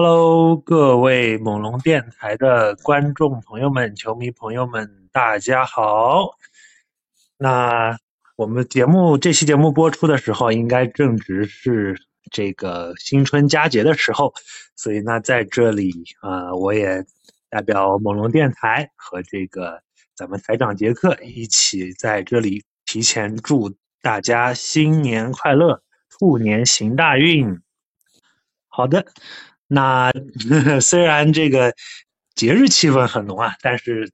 Hello，各位猛龙电台的观众朋友们、球迷朋友们，大家好。那我们节目这期节目播出的时候，应该正值是这个新春佳节的时候，所以那在这里啊、我也代表猛龙电台和这个咱们台长杰克一起在这里提前祝大家新年快乐，兔年行大运。好的，那 虽然这个节日气氛很浓啊，但是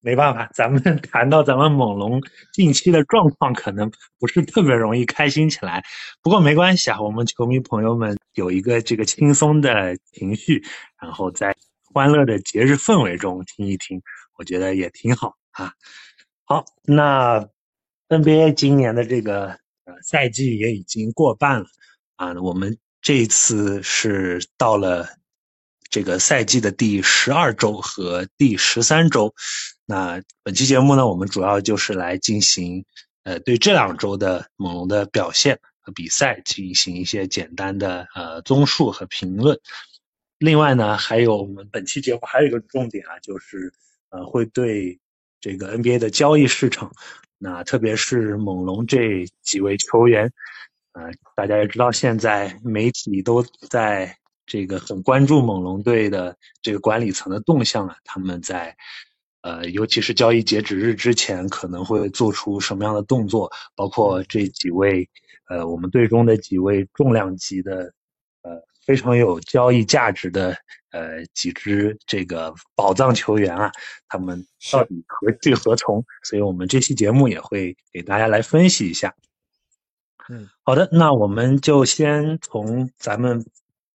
没办法，咱们 谈到咱们猛龙近期的状况，可能不是特别容易开心起来。不过没关系啊，我们球迷朋友们有一个这个轻松的情绪，然后在欢乐的节日氛围中听一听，我觉得也挺好啊。好，那 NBA 今年的这个呃赛季也已经过半了啊，我们这一次是到了这个赛季的第十二周和第十三周。那本期节目呢，我们主要就是来进行呃对这两周的猛龙的表现和比赛进行一些简单的呃综述和评论。另外呢，还有我们本期节目还有一个重点啊，就是呃会对这个 NBA 的交易市场，那特别是猛龙这几位球员，呃，大家也知道，现在媒体都在这个很关注猛龙队的这个管理层的动向啊，他们在呃，尤其是交易截止日之前可能会做出什么样的动作，包括这几位呃我们队中的几位重量级的呃非常有交易价值的呃几支这个宝藏球员啊，他们到底何去何从？所以我们这期节目也会给大家来分析一下。嗯，好的，那我们就先从咱们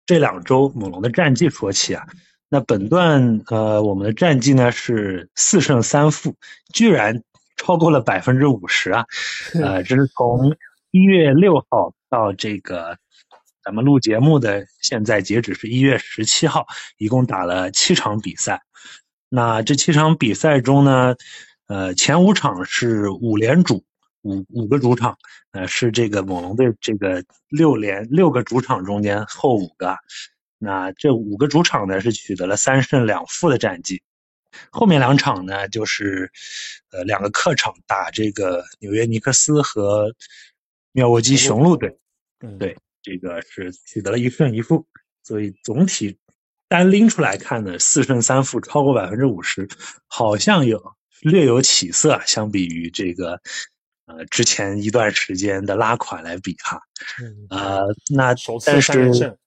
这两周猛龙的战绩说起啊。那本段呃，我们的战绩呢是四胜三负，居然超过了百分之五十啊！呃，这是从一月六号到这个咱们录节目的现在截止是一月十七号，一共打了七场比赛。那这七场比赛中呢，呃，前五场是五连主，五五个主场，呃，是这个猛龙队这个六连六个主场中间后五个。啊。那这五个主场呢是取得了三胜两负的战绩，后面两场呢就是，呃，两个客场打这个纽约尼克斯和妙沃基雄鹿队，嗯，对，这个是取得了一胜一负，所以总体单拎出来看呢，四胜三负超过百分之五十，好像有略有起色啊，相比于这个呃之前一段时间的拉垮来比哈，嗯，呃，那但是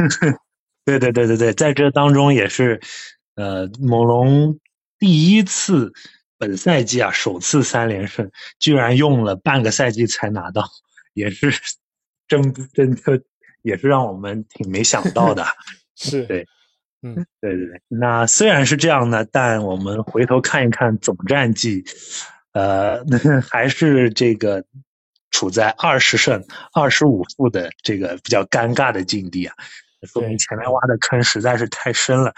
对对对对对，在这当中也是，呃，猛龙第一次本赛季啊首次三连胜，居然用了半个赛季才拿到，也是真真的也是让我们挺没想到的。是，对，嗯，对对对，那虽然是这样呢，但我们回头看一看总战绩，呃，还是这个处在二十胜二十五负的这个比较尴尬的境地啊，说明前面挖的坑实在是太深了。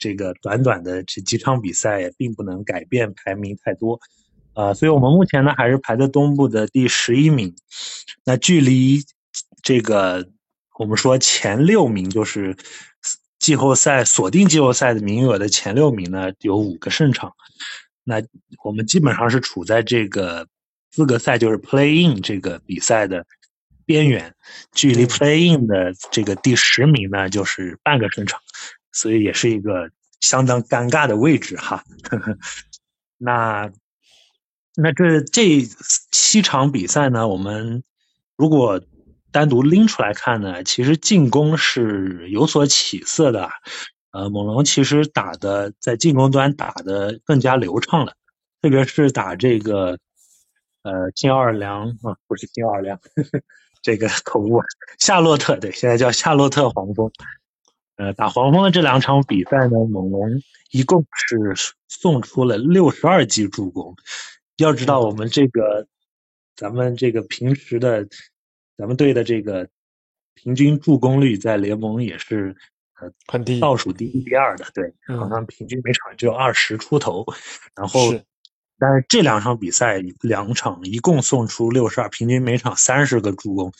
这个短短的这几场比赛也并不能改变排名太多，呃，所以我们目前呢还是排在东部的第十一名，那距离这个我们说前六名就是季后赛锁定季后赛的名额的前六名呢有五个胜场，那我们基本上是处在这个资格赛就是 Play In 这个比赛的边缘，距离嗯 Play In 的这个第十名呢就是半个胜场，所以也是一个相当尴尬的位置哈。那那这这七场比赛呢，我们如果单独拎出来看呢，其实进攻是有所起色的。呃，猛龙其实打的在进攻端打的更加流畅了，特别是打这个呃新奥尔良啊，不是新奥尔良，这个口误，夏洛特对，现在叫夏洛特黄蜂。呃，打黄蜂的这两场比赛呢，猛龙一共是送出了六十二记助攻。要知道，我们这个咱们这个平时的咱们队的这个平均助攻率在联盟也是。呃，很低，倒数第一、第二的，对，好像平均每场只有二十出头。然后，但是这两场比赛，两场一共送出六十二，平均每场三十个助攻。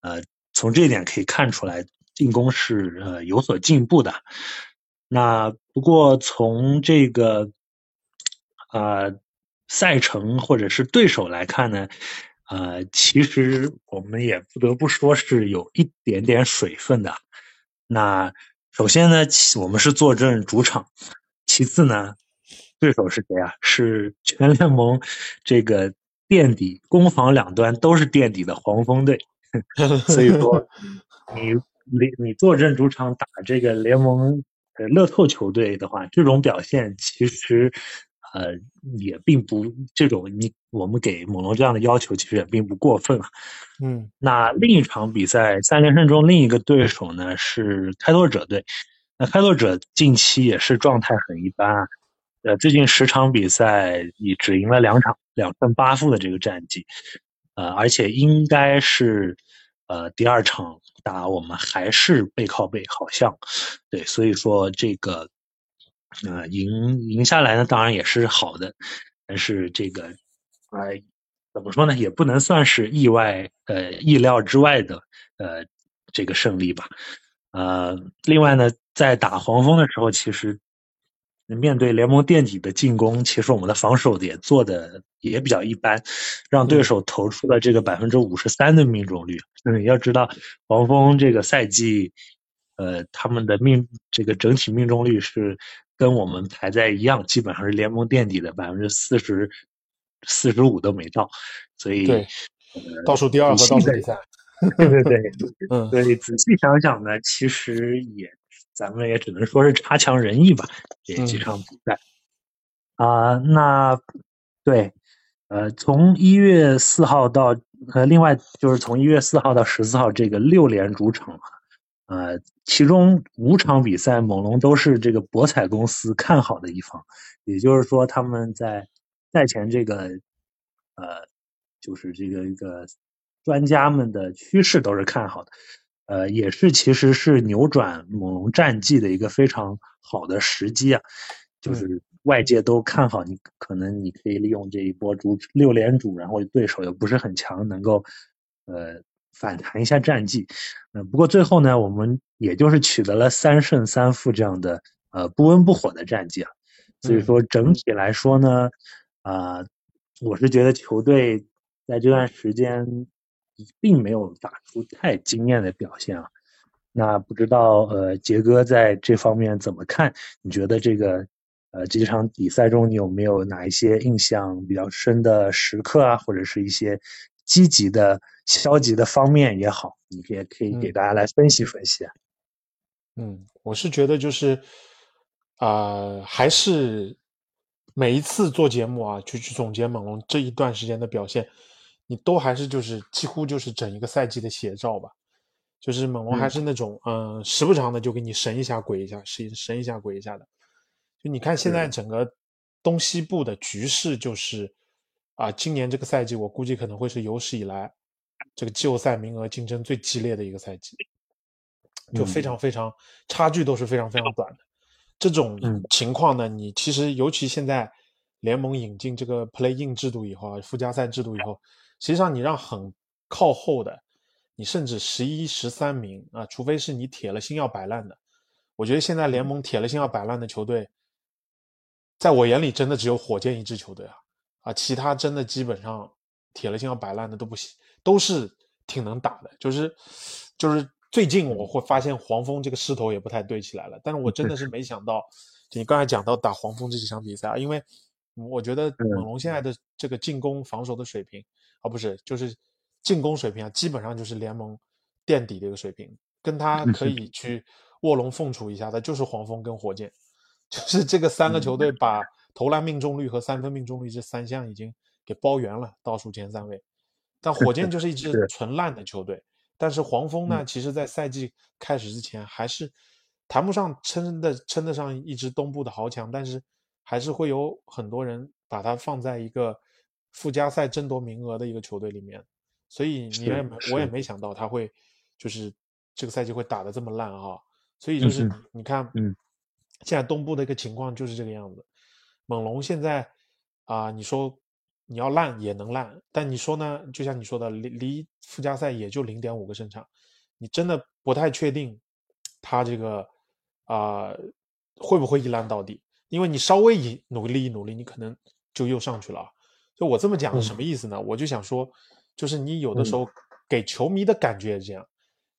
呃，从这一点可以看出来，进攻是呃有所进步的。那不过从这个呃赛程或者是对手来看呢，呃，其实我们也不得不说是有一点点水分的。那首先呢，我们是坐镇主场。其次呢，对手是谁啊？是全联盟这个垫底、攻防两端都是垫底的黄蜂队。所以说，你你你坐镇主场打这个联盟的乐透球队的话，这种表现其实呃也并不这种你我们给猛龙这样的要求其实也并不过分啊。嗯，那另一场比赛三连胜中另一个对手呢是开拓者队。那开拓者近期也是状态很一般，呃，最近十场比赛也只赢了两场，两胜八负的这个战绩，呃，而且应该是呃第二场打我们还是背靠背，好像对，所以说这个呃赢赢下来呢，当然也是好的，但是这个哎。怎么说呢？也不能算是意外，呃，意料之外的，呃，这个胜利吧。呃，另外呢，在打黄蜂的时候，其实面对联盟垫底的进攻，其实我们的防守也做的也比较一般，让对手投出了这个百分之五十三的命中率。嗯，要知道黄蜂这个赛季，呃，他们的命这个整体命中率是跟我们排在一样，基本上是联盟垫底的百分之四十。四十五都没到，所以对倒数第二和倒数第三，对对对，嗯，所以仔细想想呢，其实也咱们也只能说是差强人意吧，这几场比赛啊，那对，呃，从一月四号到呃，另外就是从一月四号到十四号这个六连主场啊，呃，其中五场比赛猛龙都是这个博彩公司看好的一方，也就是说他们在。赛前这个，呃，就是这个一个专家们的趋势都是看好的，呃，也是其实是扭转猛龙战绩的一个非常好的时机啊，就是外界都看好你，可能你可以利用这一波主六连主，然后对手又不是很强，能够呃反弹一下战绩，嗯，不过最后呢，我们也就是取得了三胜三负这样的呃不温不火的战绩啊，所以说整体来说呢。啊，我是觉得球队在这段时间并没有打出太惊艳的表现啊。那不知道呃，杰哥在这方面怎么看？你觉得这个呃这场比赛中你有没有哪一些印象比较深的时刻啊，或者是一些积极的、消极的方面也好，你也可以给大家来分析分析。嗯，我是觉得就是啊，还是。每一次做节目啊，就去总结猛龙这一段时间的表现，你都还是就是几乎就是整一个赛季的写照吧。就是猛龙还是那种嗯，时不常的就给你神一下鬼一下，神神一下鬼一下的。就你看现在整个东西部的局势，就是啊，今年这个赛季我估计可能会是有史以来这个季后赛名额竞争最激烈的一个赛季，就非常非常差距都是非常非常短的。这种情况呢，你其实尤其现在联盟引进这个 Play In 制度以后啊，附加赛制度以后，实际上你让很靠后的，你甚至十一、十三名啊，除非是你铁了心要摆烂的，我觉得现在联盟铁了心要摆烂的球队，在我眼里真的只有火箭一支球队啊，啊，其他真的基本上铁了心要摆烂的都不行，都是挺能打的，就是就是。最近我会发现黄蜂这个势头也不太对起来了，但是我真的是没想到，你刚才讲到打黄蜂这几场比赛啊，因为我觉得嗯猛龙现在的这个进攻防守的水平，啊不是，就是进攻水平啊，基本上就是联盟垫底的一个水平，跟他可以去卧龙凤雏一下的，就是黄蜂跟火箭，就是这个三个球队把投篮命中率和三分命中率这三项已经给包圆了，倒数前三位。但火箭就是一支纯烂的球队，但是黄蜂呢，其实在赛季开始之前还是谈不上称的称得上一支东部的豪强，但是还是会有很多人把它放在一个附加赛争夺名额的一个球队里面，所以你也没我也没想到他会就是这个赛季会打得这么烂啊，所以就是嗯你看，嗯，现在东部的一个情况就是这个样子，猛龙现在啊、你说你要烂也能烂，但你说呢？就像你说的，离离附加赛也就零点五个胜场，你真的不太确定他这个啊、会不会一烂到底，因为你稍微一努力一努力，你可能就又上去了啊。就我这么讲是什么意思呢？我就想说，就是你有的时候给球迷的感觉也是这样，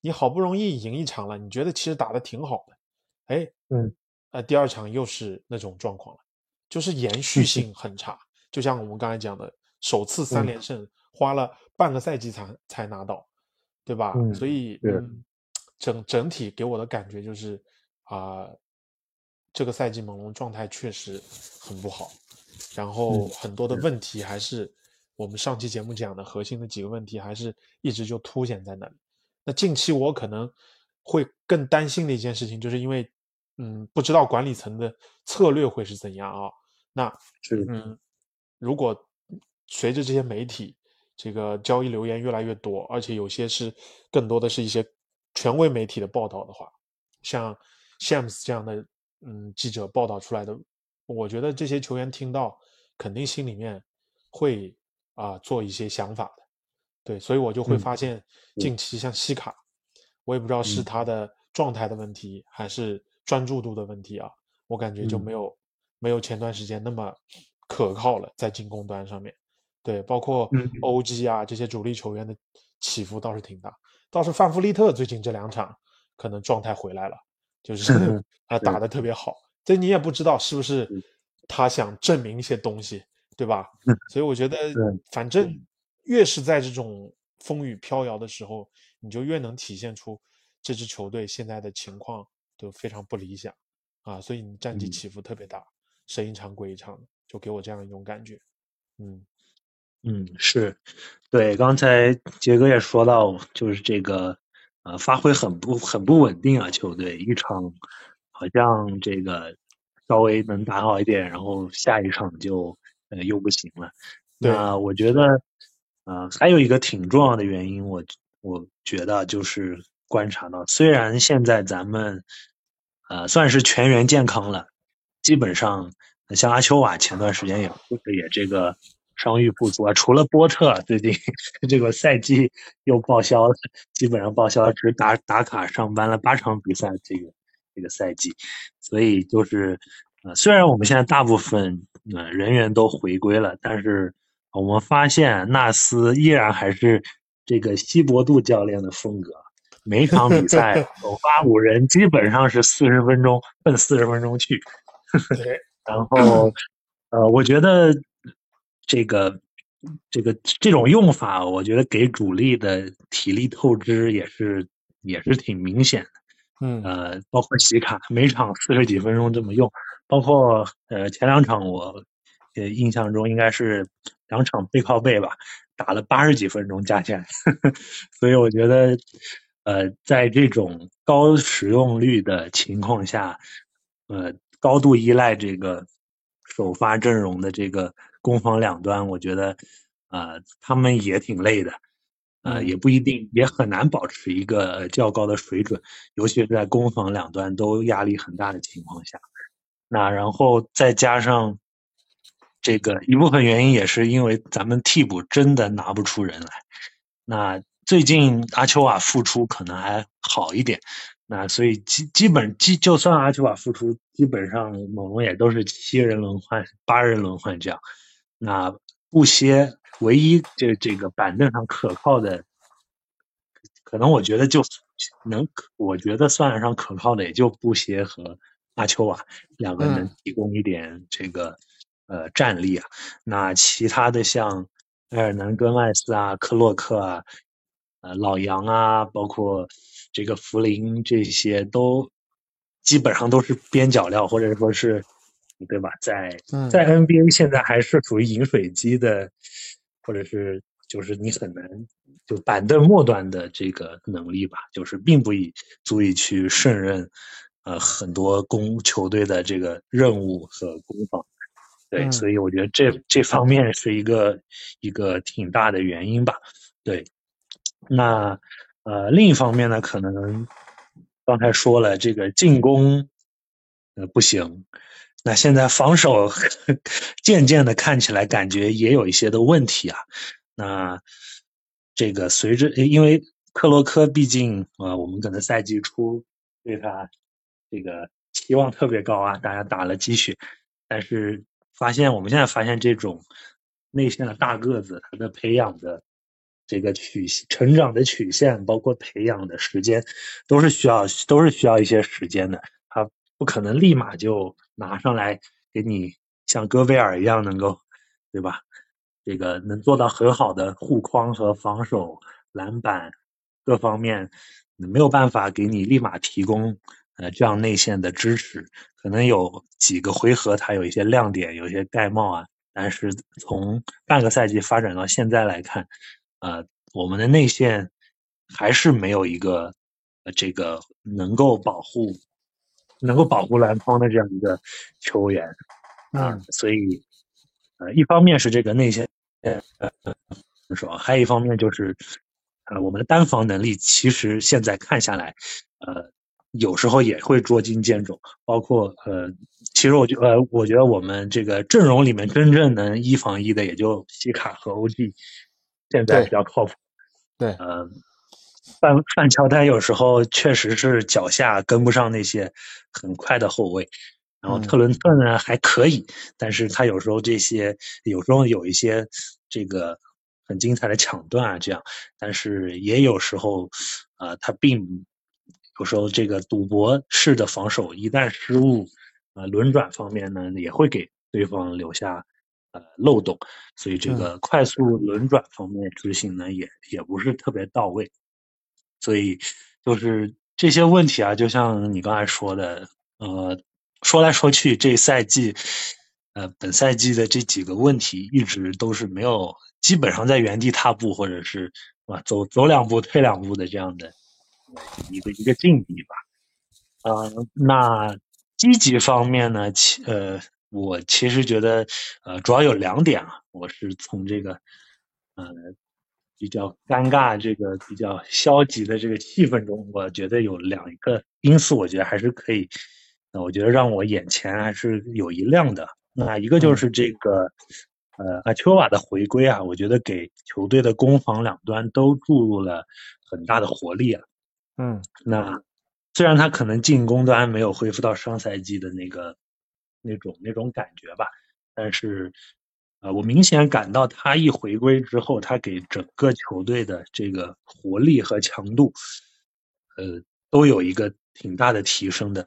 你好不容易赢一场了，你觉得其实打的挺好的，哎，嗯，呃，第二场又是那种状况了，就是延续性很差。就像我们刚才讲的，首次三嗯连胜花了半个赛季才才拿到，对吧？嗯所以嗯，整整体给我的感觉就是啊、这个赛季猛龙状态确实很不好，然后嗯很多的问题还是我们上期节目讲的核心的几个问题，还是一直就凸显在那里。那近期我可能会更担心的一件事情，就是因为嗯，不知道管理层的策略会是怎样啊？那是嗯，如果随着这些媒体这个交易留言越来越多，而且有些是更多的是一些权威媒体的报道的话，像 Shams 这样的嗯记者报道出来的，我觉得这些球员听到肯定心里面会啊、做一些想法的，对，所以我就会嗯发现近期像西卡，我也不知道是嗯。他的状态的问题还是专注度的问题啊，我感觉就嗯。没有、没有前段时间那么可靠了，在进攻端上面。对，包括嗯 OG 啊这些主力球员的起伏倒是挺大，倒是范弗利特最近这两场可能状态回来了，就是 啊打得特别好，这你也不知道是不是他想证明一些东西，对吧？所以我觉得反正越是在这种风雨飘摇的时候，你就越能体现出这支球队现在的情况都非常不理想啊，所以你战绩嗯。起伏特别大，神一场鬼一场的，就给我这样一种感觉，嗯。嗯，是，对，刚才杰哥也说到，就是这个，呃，发挥很不很不稳定啊，球队一场好像这个稍微能打好一点，然后下一场就呃又不行了。对那我觉得，呃，还有一个挺重要的原因，我我觉得就是观察到，虽然现在咱们呃算是全员健康了，基本上像阿丘瓦前段时间也也这个伤愈不足啊，除了波特最近 这个赛季又报销了，基本上报销，只打打卡上班了八场比赛这个这个赛季，所以就是呃虽然我们现在大部分呃人员都回归了，但是我们发现纳斯依然还是这个希伯杜教练的风格。每场比赛 首发五人基本上是四十分钟，奔四十分钟去。对，然后，呃，我觉得这个这个这种用法，我觉得给主力的体力透支也是也是挺明显的。嗯呃，包括洗卡，每场四十几分钟这么用，包括呃前两场我呃印象中应该是两场背靠背吧，打了八十几分钟加起来，所以我觉得呃在这种高使用率的情况下，呃高度依赖这个首发阵容的这个攻防两端，我觉得呃他们也挺累的。呃，嗯也不一定，也很难保持一个呃较高的水准，尤其是在攻防两端都压力很大的情况下。那然后再加上这个一部分原因，也是因为咱们替补真的拿不出人来。那最近阿丘瓦复出可能还好一点，那所以基基本基就算阿丘瓦复出，基本上猛龙也都是七人轮换、八人轮换这样。那布歇唯一这这个板凳上可靠的，可能我觉得就能，我觉得算得上可靠的也就布歇和阿丘瓦两个能嗯提供一点这个呃战力啊。那其他的像埃尔南戈麦斯啊、克洛克啊、呃老杨啊，包括这个福林这些都基本上都是边角料，或者说是对吧？在嗯在 NBA 现在还是属于饮水机的，或者是就是你很难就板凳末端的这个能力吧，就是并不以足以去胜任呃很多攻球队的这个任务和攻防。对，嗯所以我觉得这这方面是一个一个挺大的原因吧。对，那呃另一方面呢，可能刚才说了，这个进攻呃不行，那现在防守 渐渐的看起来感觉也有一些的问题啊。那这个随着因为克洛科毕竟呃我们可能赛季初对他这个期望特别高啊，大家打了鸡血，但是发现我们现在发现这种内线的大个子，他的培养的这个曲成长的曲线，包括培养的时间，都是需要都是需要一些时间的。他不可能立马就拿上来给你像戈贝尔一样能够，对吧？这个能做到很好的护框和防守、篮板各方面，没有办法给你立马提供呃这样内线的支持。可能有几个回合他有一些亮点，有一些盖帽啊，但是从半个赛季发展到现在来看，呃，我们的内线还是没有一个呃这个能够保护能够保护篮筐的这样一个球员啊，嗯所以呃，一方面是这个内线呃呃手，还有一方面就是呃我们的单防能力，其实现在看下来，呃。有时候也会捉襟见肘，包括呃，其实我觉呃，我觉得我们这个阵容里面真正能一防一的，也就西卡和 OG，现在比较靠谱。对，呃，范范乔丹有时候确实是脚下跟不上那些很快的后卫，然后嗯特伦特呢还可以，但是他有时候这些有时候有一些这个很精彩的抢断啊这样，但是也有时候呃他并有时候这个赌博式的防守一旦失误，呃轮转方面呢也会给对方留下呃漏洞，所以这个快速轮转方面执行呢也也不是特别到位，所以就是这些问题啊，就像你刚才说的，呃，说来说去，这赛季，呃，本赛季的这几个问题一直都是没有，基本上在原地踏步，或者是啊走走两步退两步的这样的呃一个一个境地吧。呃，那积极方面呢，其呃，我其实觉得呃，主要有两点啊，我是从这个呃比较尴尬、这个比较消极的这个气氛中，我觉得有两个因素，我觉得还是可以，呃，我觉得让我眼前还是有一亮的。那一个就是这个呃阿丘瓦的回归啊，我觉得给球队的攻防两端都注入了很大的活力啊。嗯那虽然他可能进攻端没有恢复到上赛季的那个那种那种感觉吧，但是呃，我明显感到他一回归之后，他给整个球队的这个活力和强度，呃，都有一个挺大的提升的。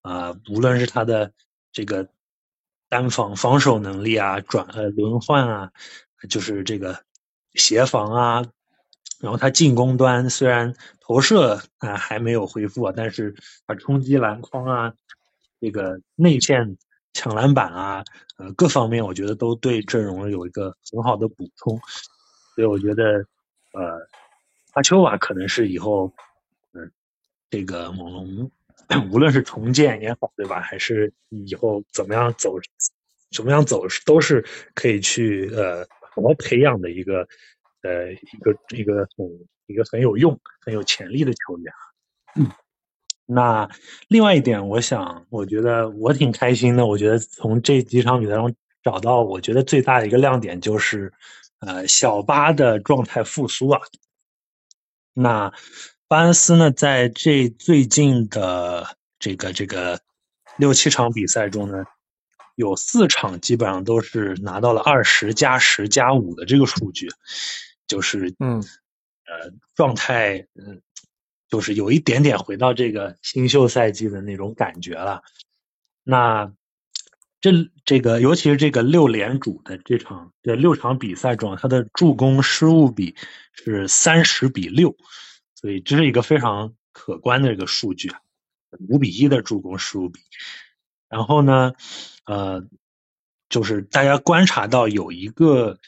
啊、无论是他的这个单防防守能力啊，转呃轮换啊，就是这个协防啊，然后他进攻端虽然投射啊、还没有恢复啊，但是他冲击篮筐啊，这个内线抢篮板啊，呃各方面我觉得都对阵容有一个很好的补充，所以我觉得呃阿丘瓦可能是以后嗯、这个猛龙 无论是重建也好，对吧？还是以后怎么样走，怎么样走，都是可以去呃好好培养的一个呃一个一个很一个很有用、很有潜力的球员。嗯，那另外一点，我想，我觉得我挺开心的。我觉得从这几场比赛中找到，我觉得最大的一个亮点就是，呃，小巴的状态复苏啊。那巴恩斯呢，在这最近的这个这个六七场比赛中呢，有四场基本上都是拿到了二十加十加五的这个数据，就是嗯呃状态嗯，就是有一点点回到这个新秀赛季的那种感觉了。那这这个，尤其是这个六连主的这场这六场比赛中，他的助攻失误比是三十比六，所以这是一个非常可观的一个数据啊，五比一的助攻失误比。然后呢，呃，就是大家观察到有一个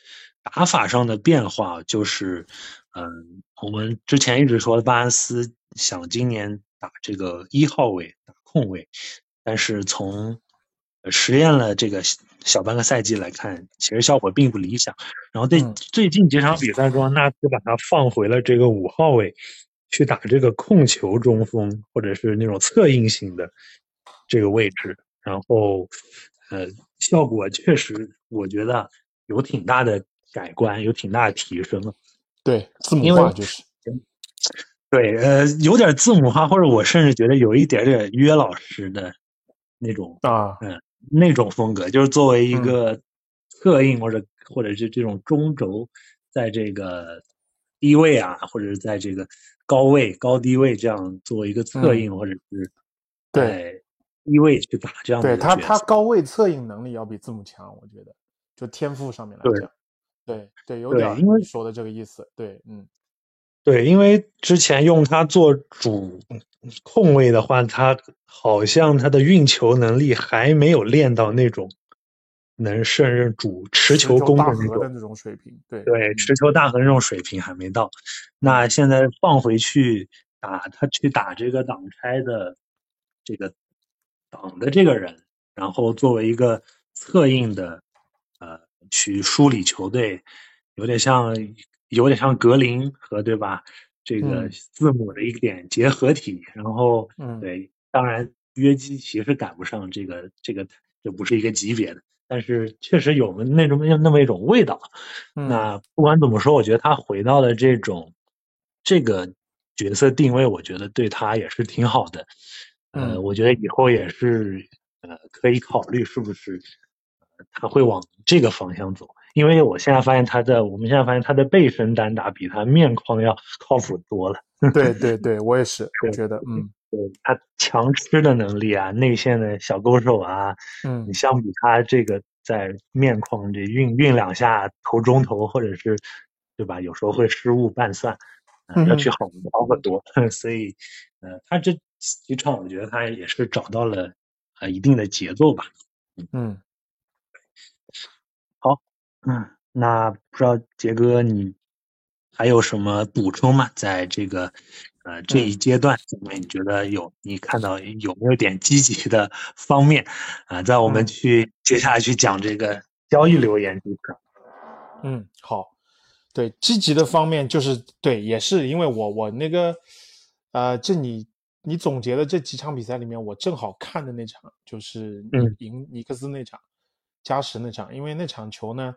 打法上的变化，就是嗯，我们之前一直说巴恩斯想今年打这个一号位打控卫，但是从实验了这个小半个赛季来看，其实效果并不理想。然后在最近几场比赛中，纳斯把他放回了这个五号位，去打这个控球中锋或者是那种策应型的这个位置。然后，呃，效果确实我觉得有挺大的改观，有挺大的提升。对，字母化就是。对，呃，有点字母化，或者我甚至觉得有一点点约老师的那种啊，嗯。那种风格就是作为一个侧应或者或者是这种中轴，在这个低位啊，或者是在这个高位高低位这样作为一个侧应，或者是对低位去打这样的。对他他高位侧应能力要比字母强，我觉得就天赋上面来讲，对对有点因为说的这个意思，对嗯。对，因为之前用他做主控位的话，他好像他的运球能力还没有练到那种能胜任主持球攻的那种水平。对对，持球大和那种水平还没到。那现在放回去打他去打这个挡拆的这个挡的这个人，然后作为一个策应的呃去梳理球队，有点像。有点像格林和对吧？这个字母的一点结合体，然后对，当然约基奇是赶不上这个这个，这不是一个级别的，但是确实有那种那么一种味道。那不管怎么说，我觉得他回到了这种这个角色定位，我觉得对他也是挺好的。呃，我觉得以后也是呃可以考虑是不是他会往这个方向走。因为我现在发现他的，我们现在发现他的背身单打比他面框要靠谱多了。对对对，我也是，我觉得，嗯，对他强吃的能力啊，内线的小勾手啊，嗯，你相比他这个在面框这运运两下投中投，或者是对吧？有时候会失误半算，要去好好很多。所以，呃，他这几场我觉得他也是找到了啊一定的节奏吧。嗯。嗯，那不知道杰哥你还有什么补充吗？在这个呃这一阶段，你觉得有你看到有没有点积极的方面啊？在我们去接下来去讲这个交易留言这个。嗯，好，对积极的方面就是对，也是因为我我那个呃，这你你总结的这几场比赛里面，我正好看的那场就是赢尼克斯那场加时那场，因为那场球呢。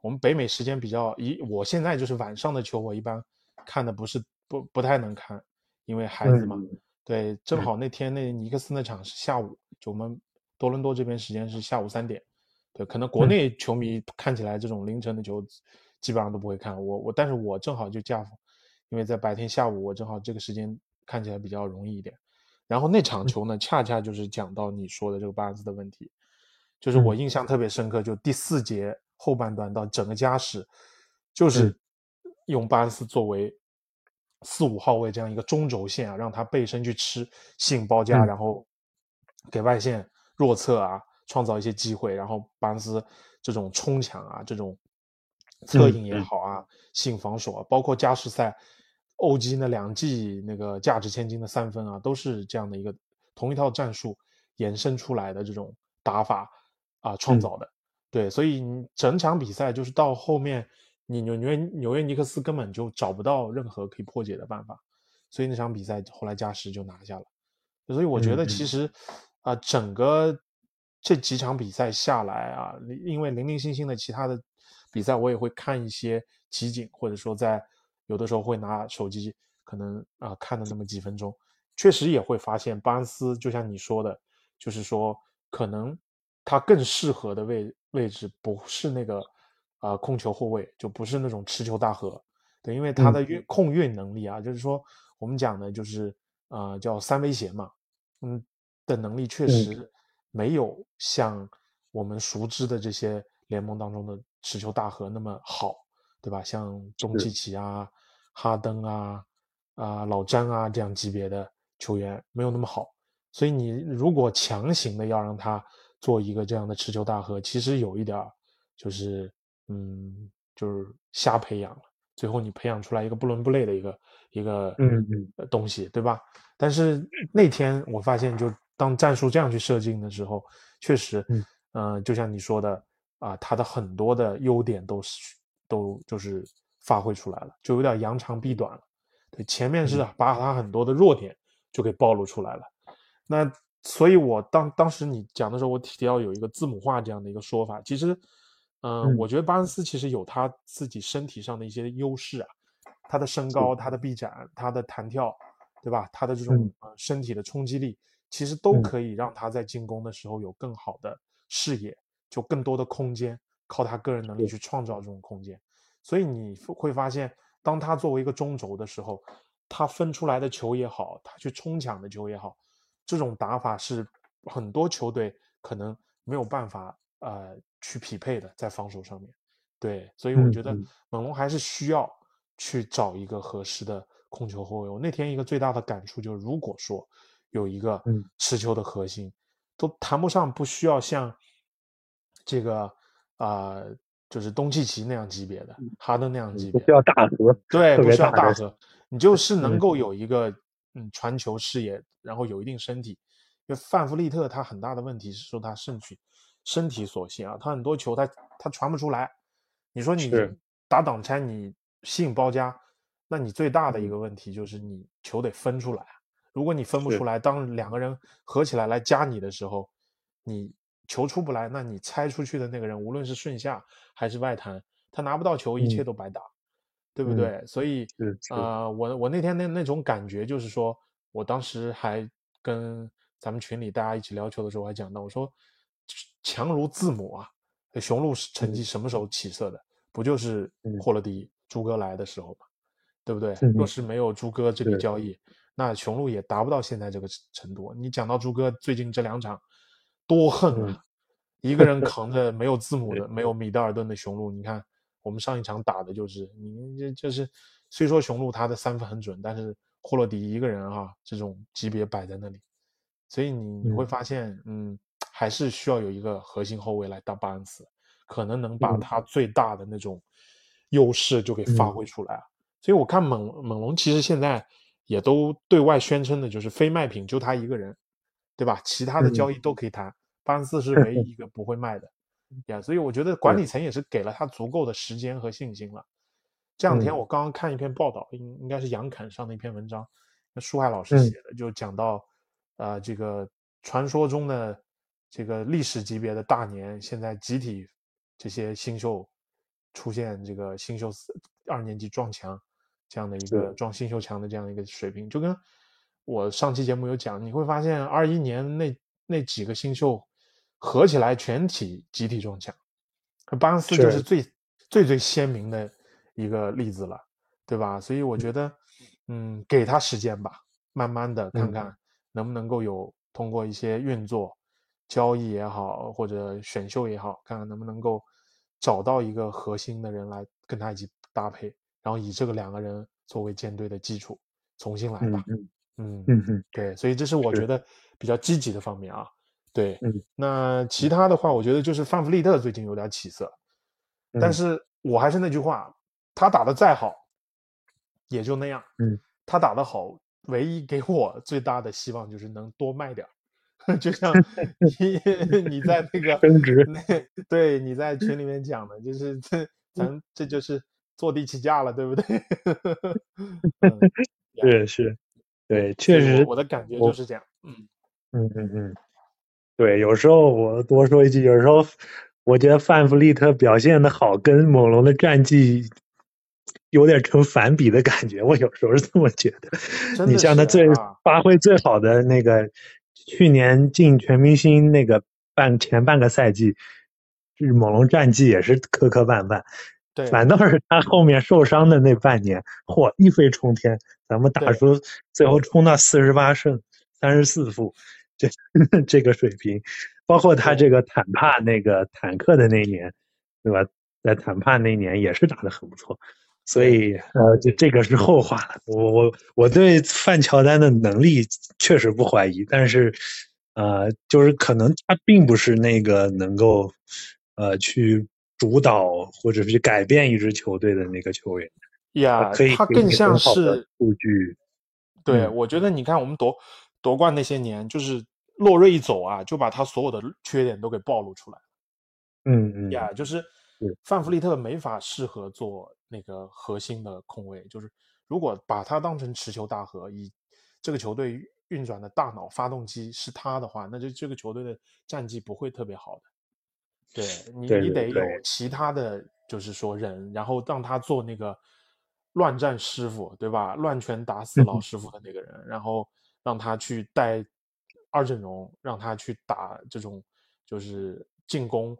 我们北美时间比较一，我现在就是晚上的球，我一般看的不是不不太能看，因为孩子嘛。对，正好那天那尼克斯那场是下午，就我们多伦多这边时间是下午三点。对，可能国内球迷看起来这种凌晨的球基本上都不会看。我我，但是我正好就架，因为在白天下午，我正好这个时间看起来比较容易一点。然后那场球呢，恰恰就是讲到你说的这个巴斯的问题，就是我印象特别深刻，就第四节。后半段到整个加时，就是用巴恩斯作为四五号位这样一个中轴线啊，让他背身去吃吸引包夹，然后给外线弱侧啊创造一些机会，然后巴恩斯这种冲抢啊，这种策应也好啊，吸引防守啊，包括加时赛欧基那两记那个价值千金的三分啊，都是这样的一个同一套战术延伸出来的这种打法啊创造的。对，所以你整场比赛就是到后面，你纽约纽约尼克斯根本就找不到任何可以破解的办法，所以那场比赛后来加时就拿下了。所以我觉得其实啊，整个这几场比赛下来啊，因为零零星星的其他的比赛我也会看一些集锦，或者说在有的时候会拿手机可能啊看了那么几分钟，确实也会发现巴恩斯就像你说的，就是说可能他更适合的位。位置不是那个啊控球后卫，就不是那种持球大核，对，因为他的运控运能力啊，就是说我们讲的就是啊叫三威胁嘛，嗯的能力确实没有像我们熟知的这些联盟当中的持球大核那么好，对吧？像东契奇啊、哈登啊、啊老詹啊这样级别的球员没有那么好，所以你如果强行的要让他做一个这样的持球大核，其实有一点儿就是嗯，就是瞎培养了。最后你培养出来一个不伦不类的一个一个嗯嗯呃东西，对吧？但是那天我发现，就当战术这样去设计的时候，确实，嗯呃，就像你说的啊，他的很多的优点都是都就是发挥出来了，就有点扬长避短了。对，前面是把他很多的弱点就给暴露出来了。那所以，我当当时你讲的时候，我提到有一个字母化这样的一个说法，其实，嗯、嗯。我觉得巴恩斯其实有他自己身体上的一些优势啊，他的身高、他的臂展、他的弹跳，对吧？他的这种、嗯。呃身体的冲击力，其实都嗯。可以让他在进攻的时候有更好的视野，就更多的空间，靠他个人能力去创造这种空间。所以你会发现，当他作为一个中轴的时候，他分出来的球也好，他去冲抢的球也好，这种打法是很多球队可能没有办法呃去匹配的，在防守上面。对，所以我嗯觉得嗯猛龙还是需要去找一个合适的控球后卫。我那天一个最大的感触就是，如果说有一个嗯持球的核心，都谈不上不需要像这个啊、呃就是东契奇那样级别的，哈登那样级别不需，要大核，对，不需要大核，你就是能嗯够有一个嗯传球视野，然后有一定身体。因为范弗利特他很大的问题是说他身体身体所限啊，他很多球他他传不出来。你说你打挡拆你吸引包夹，那你最大的一嗯个问题就是你球得分出来啊。如果你分不出来，当两个人合起来来夹你的时候，你球出不来，那你拆出去的那个人，无论是顺下还是外弹，他拿不到球，一切嗯都白打，对不嗯对？所以是是呃，我我那天那那种感觉就是说，我当时还跟咱们群里大家一起聊球的时候，还讲到，我说强如字母啊，雄鹿是成绩什么时候起色的？不就是嗯霍勒迪、朱哥来的时候嘛，对不对？嗯若是没有朱哥这笔交易，那雄鹿也达不到现在这个程度。你讲到朱哥最近这两场多恨嗯啊，一个人扛着没有字母的、没有米德尔顿的雄鹿，你看我们上一场打的就是你这就是，虽说雄鹿他的三分很准，但是霍洛迪一个人啊，这种级别摆在那里，所以你你会嗯。发现，嗯，还是需要有一个核心后卫来当巴恩斯，可能能把嗯。他最大的那种优势就给发嗯。挥出来啊。所以我看猛猛龙其实现在也都对外宣称的就是非卖品就他一个人，对吧？其他的嗯。交易都可以谈，巴恩斯是 唯一一个不会卖的呀。所以我觉得管理层也是给了他足够的时间和信心了。这两天嗯我刚刚看一篇报道，应应该是杨侃上的一篇文章，那舒海老师嗯写的，就讲到，呃，这个传说中的这个历史级别的大年，现在集体这些新秀出现这个新秀四二年级撞墙这样的一个撞新秀墙的这样一个水平，就跟我上期节目有讲，你会发现二一年那那几个新秀合起来全体集体中奖，巴恩斯就是是最最最鲜明的一个例子了，对吧？所以我觉得，嗯，给他时间吧，慢慢的看嗯看能不能够有通过一些运作、交易也好，或者选秀也好，看看能不能够找到一个核心的人来跟他一起搭配，然后以这个两个人作为舰队的基础，重新来吧。嗯嗯嗯嗯嗯对，所以这是我觉得比较积极的方面啊。对，嗯那其他的话，我觉得就是范弗利特最近有点起色，但嗯。是我还是那句话，他打的再好，也就那样。嗯，他打的好，唯一给我最大的希望就是能多卖点儿，就像你 你在那个对你在群里面讲的，就是这 咱这就是坐地起价了，对不对？嗯是是，对，确实我我的感觉就是这样。嗯，嗯嗯嗯，对，有时候我多说一句，有时候我觉得范弗利特表现的好，跟猛龙的战绩有点成反比的感觉。我有时候是这么觉得。你像他最发挥最好的那个，去年进全明星那个半前半个赛季，就是猛龙战绩也是磕磕绊绊。对，反倒是他后面受伤的那半年，嚯，一飞冲天，咱们打出最后冲到四十八胜、三十四负，这 这个水平，包括他这个坦帕那个坦克的那一年，对吧？在坦帕那一年也是打得很不错，所以呃，就这个是后话了。我我我对范乔丹的能力确实不怀疑，但是呃，就是可能他并不是那个能够呃去主导或者是去改变一支球队的那个球员。呀，他更像是数据。对，嗯我觉得你看我们夺夺冠那些年，就是洛瑞一走啊，就把他所有的缺点都给暴露出来了。嗯嗯呀，就是是范弗利特没法适合做那个核心的控卫，就是如果把他当成持球大核，以这个球队运转的大脑发动机是他的话，那就这个球队的战绩不会特别好的。对你，你得有其他的就是说人，然后让他做那个乱战师傅，对吧？乱拳打死老师傅的那个人，然后让他去带二阵容，让他去打这种就是进攻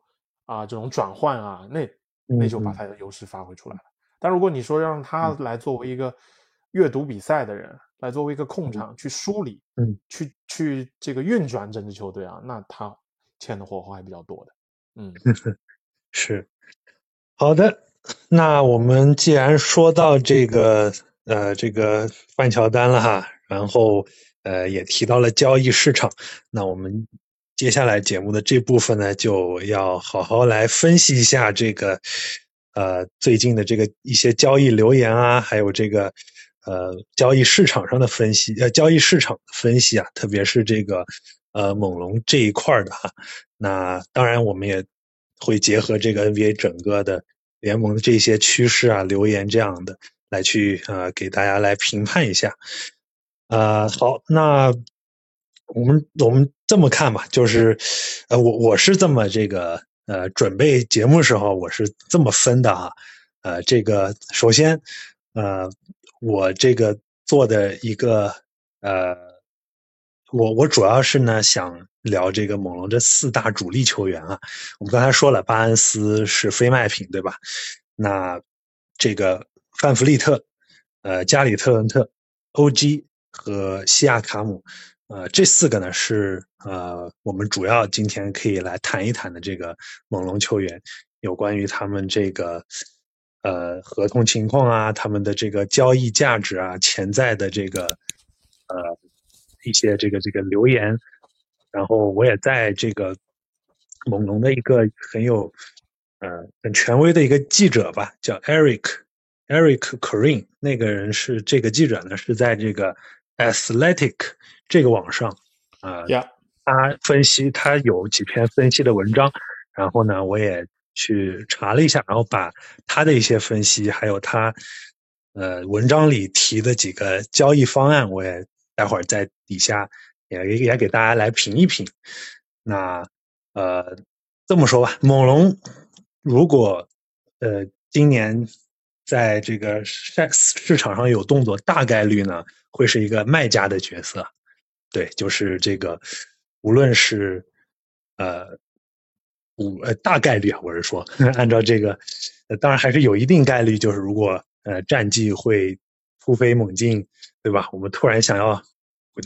啊，这种转换啊，那那就把他的优势发挥出来了。但如果你说让他来作为一个阅读比赛的人，来作为一个控场去梳理，嗯，去去这个运转整支球队啊，那他欠的火候还比较多的。嗯，是好的。那我们既然说到这个呃这个范乔丹了哈，然后呃也提到了交易市场，那我们接下来节目的这部分呢，就要好好来分析一下这个呃最近的这个一些交易留言啊，还有这个呃交易市场上的分析，呃交易市场的分析啊，特别是这个呃猛龙这一块的哈。那当然，我们也会结合这个 NBA 整个的联盟的这些趋势啊、留言这样的来去呃给大家来评判一下。呃，好，那我们我们这么看吧，就是呃我我是这么这个呃准备节目时候我是这么分的啊，呃这个首先呃我这个做的一个呃我我主要是呢想聊这个猛龙这四大主力球员啊，我们刚才说了，巴恩斯是非卖品，对吧？那这个范弗利特、呃加里特伦特、OG 和西亚卡姆，呃这四个呢是呃我们主要今天可以来谈一谈的这个猛龙球员，有关于他们这个呃合同情况啊，他们的这个交易价值啊，潜在的这个呃一些这个这个留言，然后我也在这个猛龙的一个很有呃很权威的一个记者吧，叫 Eric Eric Corin，那个人是这个记者呢是在这个 Athletic 这个网上啊、呃呀，他分析他有几篇分析的文章，然后呢，我也去查了一下，然后把他的一些分析，还有他呃文章里提的几个交易方案，我也待会儿在底下也也给大家来评一评。那呃这么说吧，猛龙如果呃今年在这个市市场上有动作，大概率呢会是一个卖家的角色。对，就是这个，无论是呃五呃大概率啊，我是说，按照这个，呃，当然还是有一定概率，就是如果呃战绩会突飞猛进，对吧？我们突然想要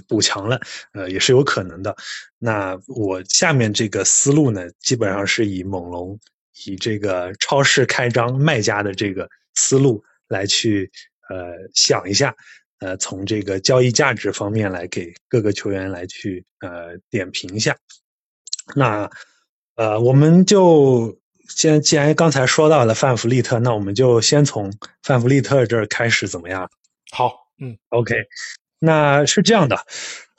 补强了，呃，也是有可能的。那我下面这个思路呢，基本上是以猛龙以这个超市开张卖家的这个思路来去呃想一下。呃，从这个交易价值方面来给各个球员来去呃点评一下。那呃，我们就先既然刚才说到了范弗利特，那我们就先从范弗利特这儿开始，怎么样好，嗯？OK，那是这样的，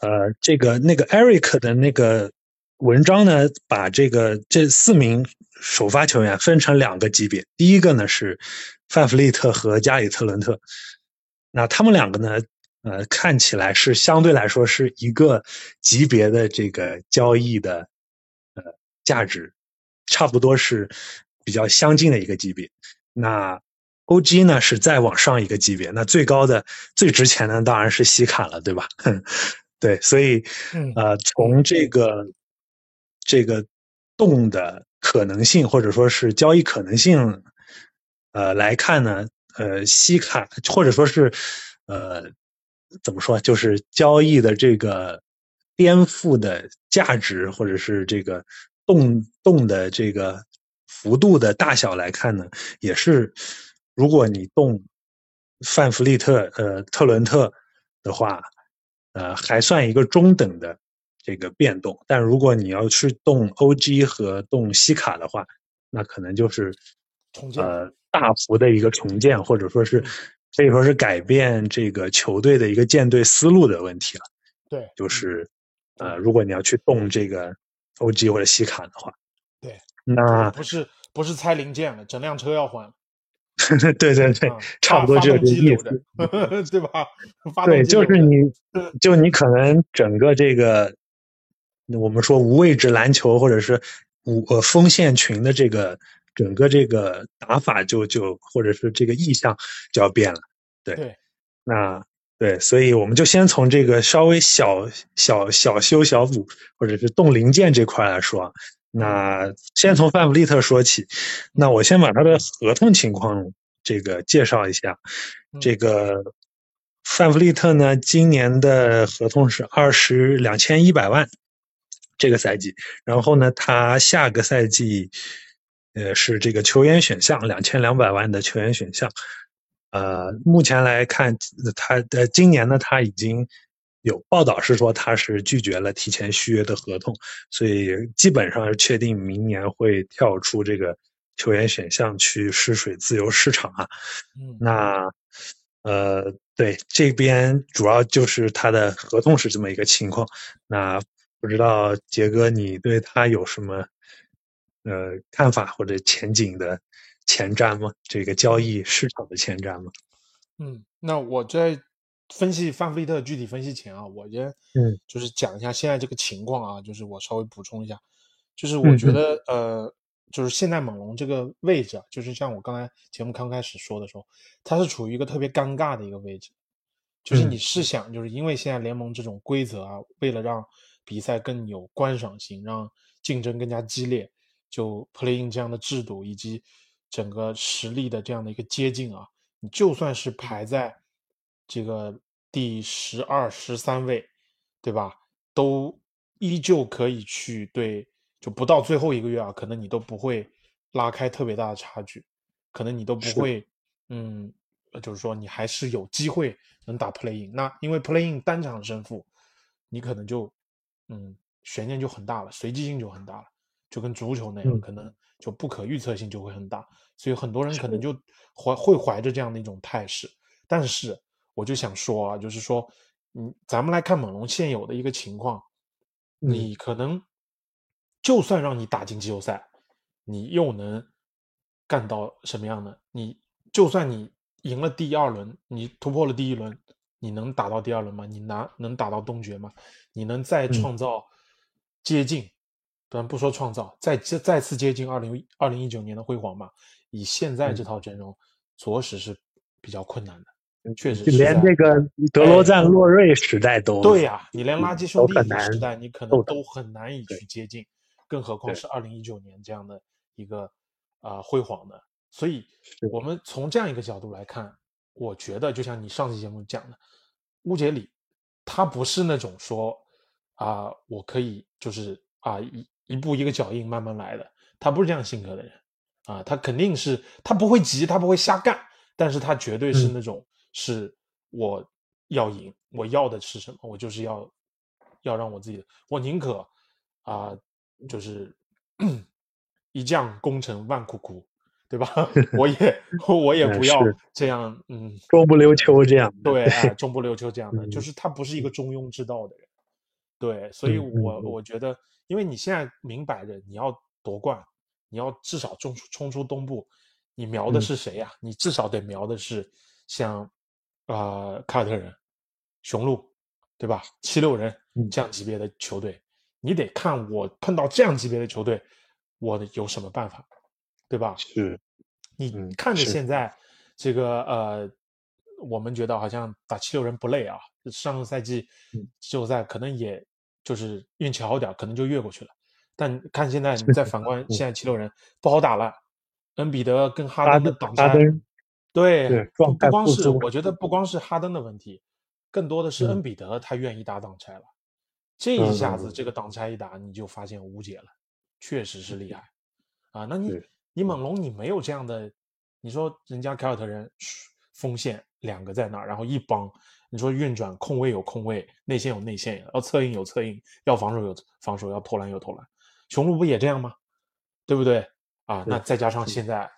呃，这个那个 Eric 的那个文章呢，把这个这四名首发球员分成两个级别，第一个呢是范弗利特和加里特伦特。那他们两个呢，呃，看起来是相对来说是一个级别的这个交易的呃价值，差不多是比较相近的一个级别。那 OG 呢是再往上一个级别，那最高的最值钱的当然是西卡了，对吧？对，所以嗯呃，从这个这个动的可能性或者说是交易可能性呃来看呢，呃，西卡或者说是呃怎么说，就是交易的这个颠覆的价值或者是这个动动的这个幅度的大小来看呢，也是如果你动范弗利特呃特伦特的话，呃还算一个中等的这个变动，但如果你要去动 OG 和动西卡的话，那可能就是呃大幅的一个重建，或者说是可以说是改变这个球队的一个建队思路的问题了。对，就是呃，如果你要去动这个 OG 或者西卡的话，对，那不是不是拆零件了，整辆车要换，对对对啊，差不多就是这意思。对吧？对，就是你，就你可能整个这个，我们说无位置篮球或者是无呃锋线群的这个整个这个打法就就或者是这个意向就要变了。对，对那对，所以我们就先从这个稍微小小小修小补或者是动零件这块来说。那先从范弗利特说起，那我先把他的合同情况这个介绍一下。这个范弗利特呢，今年的合同是二十两千一百万，这个赛季。然后呢，他下个赛季，呃，是这个球员选项两千两百万的球员选项。呃，目前来看，他的今年呢，他已经有报道是说他是拒绝了提前续约的合同，所以基本上是确定明年会跳出这个球员选项去试水自由市场啊。嗯，那呃，对这边主要就是他的合同是这么一个情况。那不知道杰哥你对他有什么呃看法或者前景的前瞻吗？这个交易市场的前瞻吗？嗯，那我在分析范弗利特具体分析前啊，我先嗯。就是讲一下现在这个情况啊，就是我稍微补充一下，就是嗯我觉得、呃，就是现在猛龙这个位置啊，就是像我刚才节目刚开始说的时候，它是处于一个特别尴尬的一个位置，就是嗯你试想，就是因为现在联盟这种规则啊，为了让比赛更有观赏性，让竞争更加激烈，就 playing 这样的制度以及整个实力的这样的一个接近啊，你就算是排在这个第十二、十三位，对吧？都依旧可以去对，就不到最后一个月啊，可能你都不会拉开特别大的差距，可能你都不会，嗯，呃就是说你还是有机会能打 playing。那因为 playing 单场胜负，你可能就，嗯，悬念就很大了，随机性就很大了，就跟足球那样，嗯可能就不可预测性就会很大，所以很多人可能就怀会怀着这样的一种态势。但是我就想说啊，就是说，嗯，咱们来看猛龙现有的一个情况，嗯你可能就算让你打进季后赛，你又能干到什么样呢？你就算你赢了第二轮，你突破了第一轮，你能打到第二轮吗？你拿能打到东决吗？你能再嗯创造接近，咱不说创造，再再再次接近二零二零一九年的辉煌嘛？以现在这嗯套阵容，着实是比较困难的。确实是连在这个德罗赞、洛瑞时代都对呀、你连嗯垃圾兄弟时代，你可能都很难以去接近，更何况是二零一九年这样的一个啊、呃辉煌的。所以，我们从这样一个角度来看，我觉得就像你上期节目讲的，乌杰里他不是那种说啊、我可以就是啊、一一步一个脚印慢慢来的，他不是这样性格的人啊，他肯定是他不会急，他不会瞎干，但是他绝对是嗯那种、是我要赢，我要的是什么，我就是要要让我自己的，我宁可啊、就是 一将功成万骨枯，对吧？我也 我也嗯不要这样，嗯，中不溜秋这样。对，哎，中不溜 秋这样的，就嗯是他不是一个中庸之道的人。对，所以我嗯。我觉得，因为你现在明摆着你要夺冠，你要至少冲出冲出东部，你瞄的嗯。是谁呀、你至少得瞄的是像啊、呃凯尔特人、雄鹿，对吧？七六人嗯。这样级别的球队，你得看我碰到这样级别的球队，我有什么办法，对吧？是，你嗯看着现在这个呃，我们觉得好像打七六人不累啊，上个赛季嗯。季后赛可能也就是运气好点儿，可能就越过去了。但看现在，你再反观现在七六人不好打了，恩比德跟哈哈登的挡拆，对不对不光是我觉得不光是哈登的问题，更多的是嗯恩比德他愿意打挡拆了。这一下嗯子这个挡拆一打，你就发现无解了，确实是厉 害啊。那你你猛龙你没有这样的，你说人家凯尔特人锋线两个在那儿，然后一帮，你说运转控位有控位，内线有内线，要策应有策应，要防守有防守，要投篮有投篮，雄鹿不也这样吗？对不对啊？那再加上现在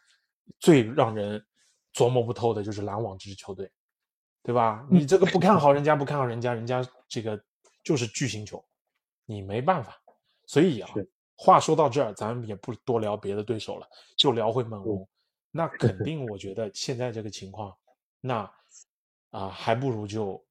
最让人琢磨不透的就是篮网这支球队，对吧？你这个不看好人家，不看好人家，人家这个就是巨星球，你没办法。所以啊，话说到这儿，咱们也不多聊别的对手了，就聊回猛龙。那肯 定，我觉得现在这个情况，那啊，还不如就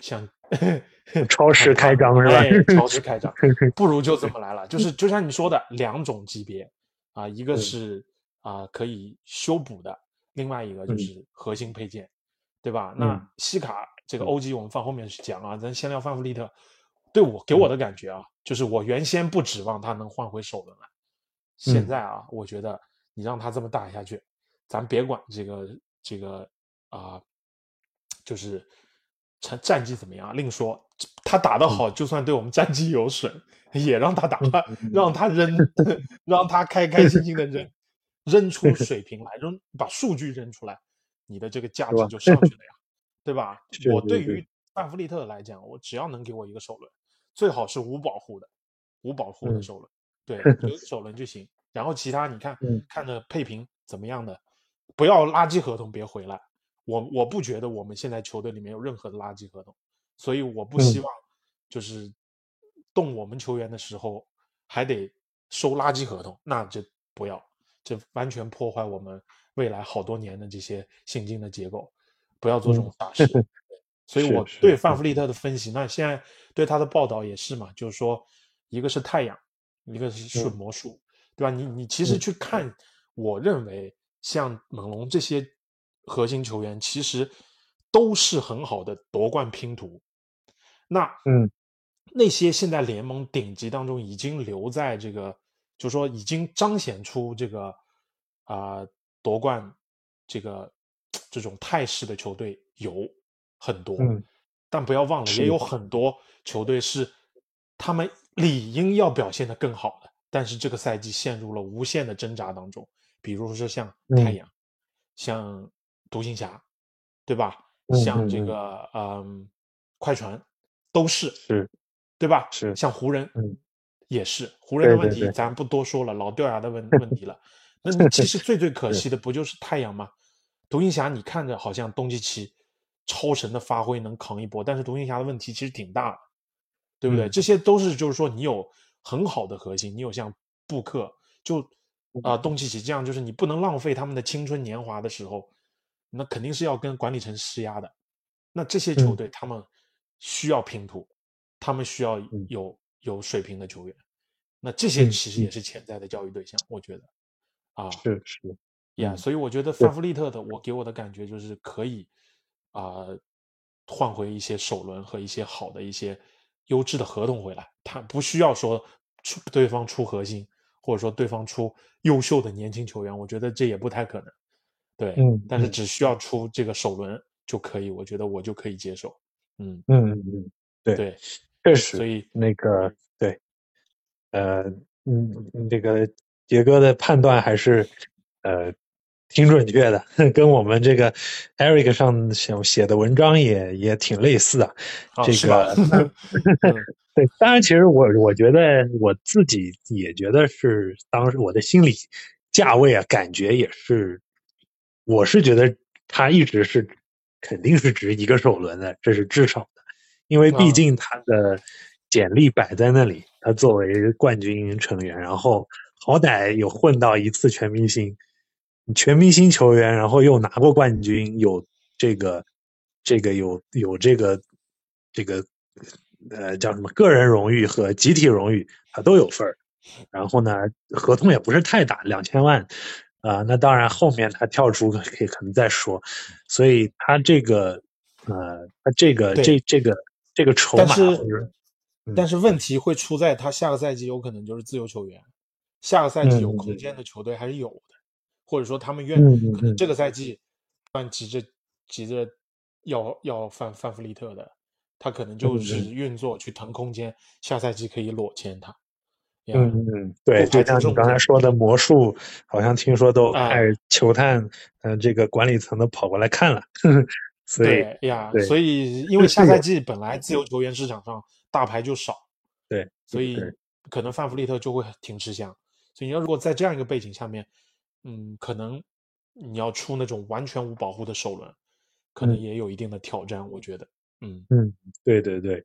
像 超市开张是吧？哎，超市开张，不如就这么来了。就是就像你说的，两种级别啊，一个嗯是啊可以修补的，另外一个就是核心配件，对吧？那嗯西卡这个嗯 OG 我们放后面去讲啊，咱先聊范弗利特。对我给我的感觉啊，就是我原先不指望他能换回首轮来，现嗯在啊，我觉得你让他这么打下去，咱别管这个这个啊、就是战战绩怎么样，另说。他打得好，就算对我们战绩有损，也让他打，让他扔，让他开开心心的扔，扔出 水平来，扔把数据扔出来，你的这个价值就上去了呀，对吧？我对于范弗利特来讲，我只要能给我一个首轮，最好是无保护的，无保护的嗯首轮，对，有首轮就行。然后其他你看嗯看着配平怎么样的，不要垃圾合同别回来。我我不觉得我们现在球队里面有任何的垃圾合同，所以我不希嗯望就是动我们球员的时候还得收垃圾合同，那就不要，这完全破坏我们未来好多年的这些薪金的结构，不要做这种傻 事。对所以我对范弗利特的分析，那现在对他的报道也是嘛，就是说一个是太阳，一个是顺魔术，对吧？你你其实嗯去看，我认为像猛龙这些核心球员，其实都是很好的夺冠拼图。那嗯，那些现在联盟顶级当中已经留在这个，就说已经彰显出这个啊、夺冠这个这种态势的球队有很多，嗯但不要忘了，也有很多球队是他们理应要表现的更好的，但是这个赛季陷入了无限的挣扎当中，比如说像太嗯。阳，像独行侠，对吧？嗯像这个嗯快船都是是对吧？是像湖人，嗯，也是湖人的问题咱不多说了，老掉牙的问问题了。那你其实最最可 惜的不就是太阳吗？独行侠你看着好像东契奇超神的发挥能扛一波，但是独行侠的问题其实挺大的，对不对？嗯这些都是就是说你有很好的核心，你有像布克就啊、嗯东契奇这样，就是你不能浪费他们的青春年华的时候，那肯定是要跟管理层施压的。那这些球嗯队他们需要拼图，他们需要嗯有有水平的球员。那这些其实也是潜在的教育对象，我觉得啊，是是，呀，嗯所以我觉得范弗利特的，我给我的感觉就是可以啊、换回一些首轮和一些好的一些优质的合同回来，他不需要说出对方出核心，或者说对方出优秀的年轻球员，我觉得这也不太可能。对，嗯嗯但是只需要出这个首轮就可以，我觉得我就可以接受。嗯，嗯嗯嗯，对对，确实，所以那个对，呃，嗯，嗯这个杰哥的判断还是呃挺准确的，跟我们这个 Eric 上写写的文章也也挺类似啊。这个 嗯对，当然，其实我我觉得我自己也觉得是当时我的心理价位啊，感觉也是，我是觉得他一直是肯定是值一个首轮的，这是至少的，因为毕啊竟他的简历摆在那里，他作为冠军成员，然后好歹有混到一次全明星，全明星球员，然后又拿过冠军，有这个这个有有这个这个呃叫什么个人荣誉和集体荣誉，他都有份儿。然后呢，合同也不是太大，两千万啊、那当然后面他跳出可以可能再说，所以他这个呃他这个这这个这个筹码但是嗯。但是问题会出在他下个赛季有可能就是自由球员，下个赛季有空间的球队还是有的，或者说他们愿可能这个赛季，但急着急着要要范范弗利特的，他可能就是嗯。运作去腾空间，下赛季可以裸签他。呀嗯嗯，对，就像你刚才说的魔术，好像听说都啊派球探，嗯、这个管理层都跑过来看了，所以对呀对，所以因为下赛季本来自由球员市场上大牌就少，对，所以可能范弗利特就会挺吃香。所以你要如果在这样一个背景下面，嗯，可能你要出那种完全无保护的首轮，可能嗯。也有一定的挑战，我觉得。嗯。嗯，对对对，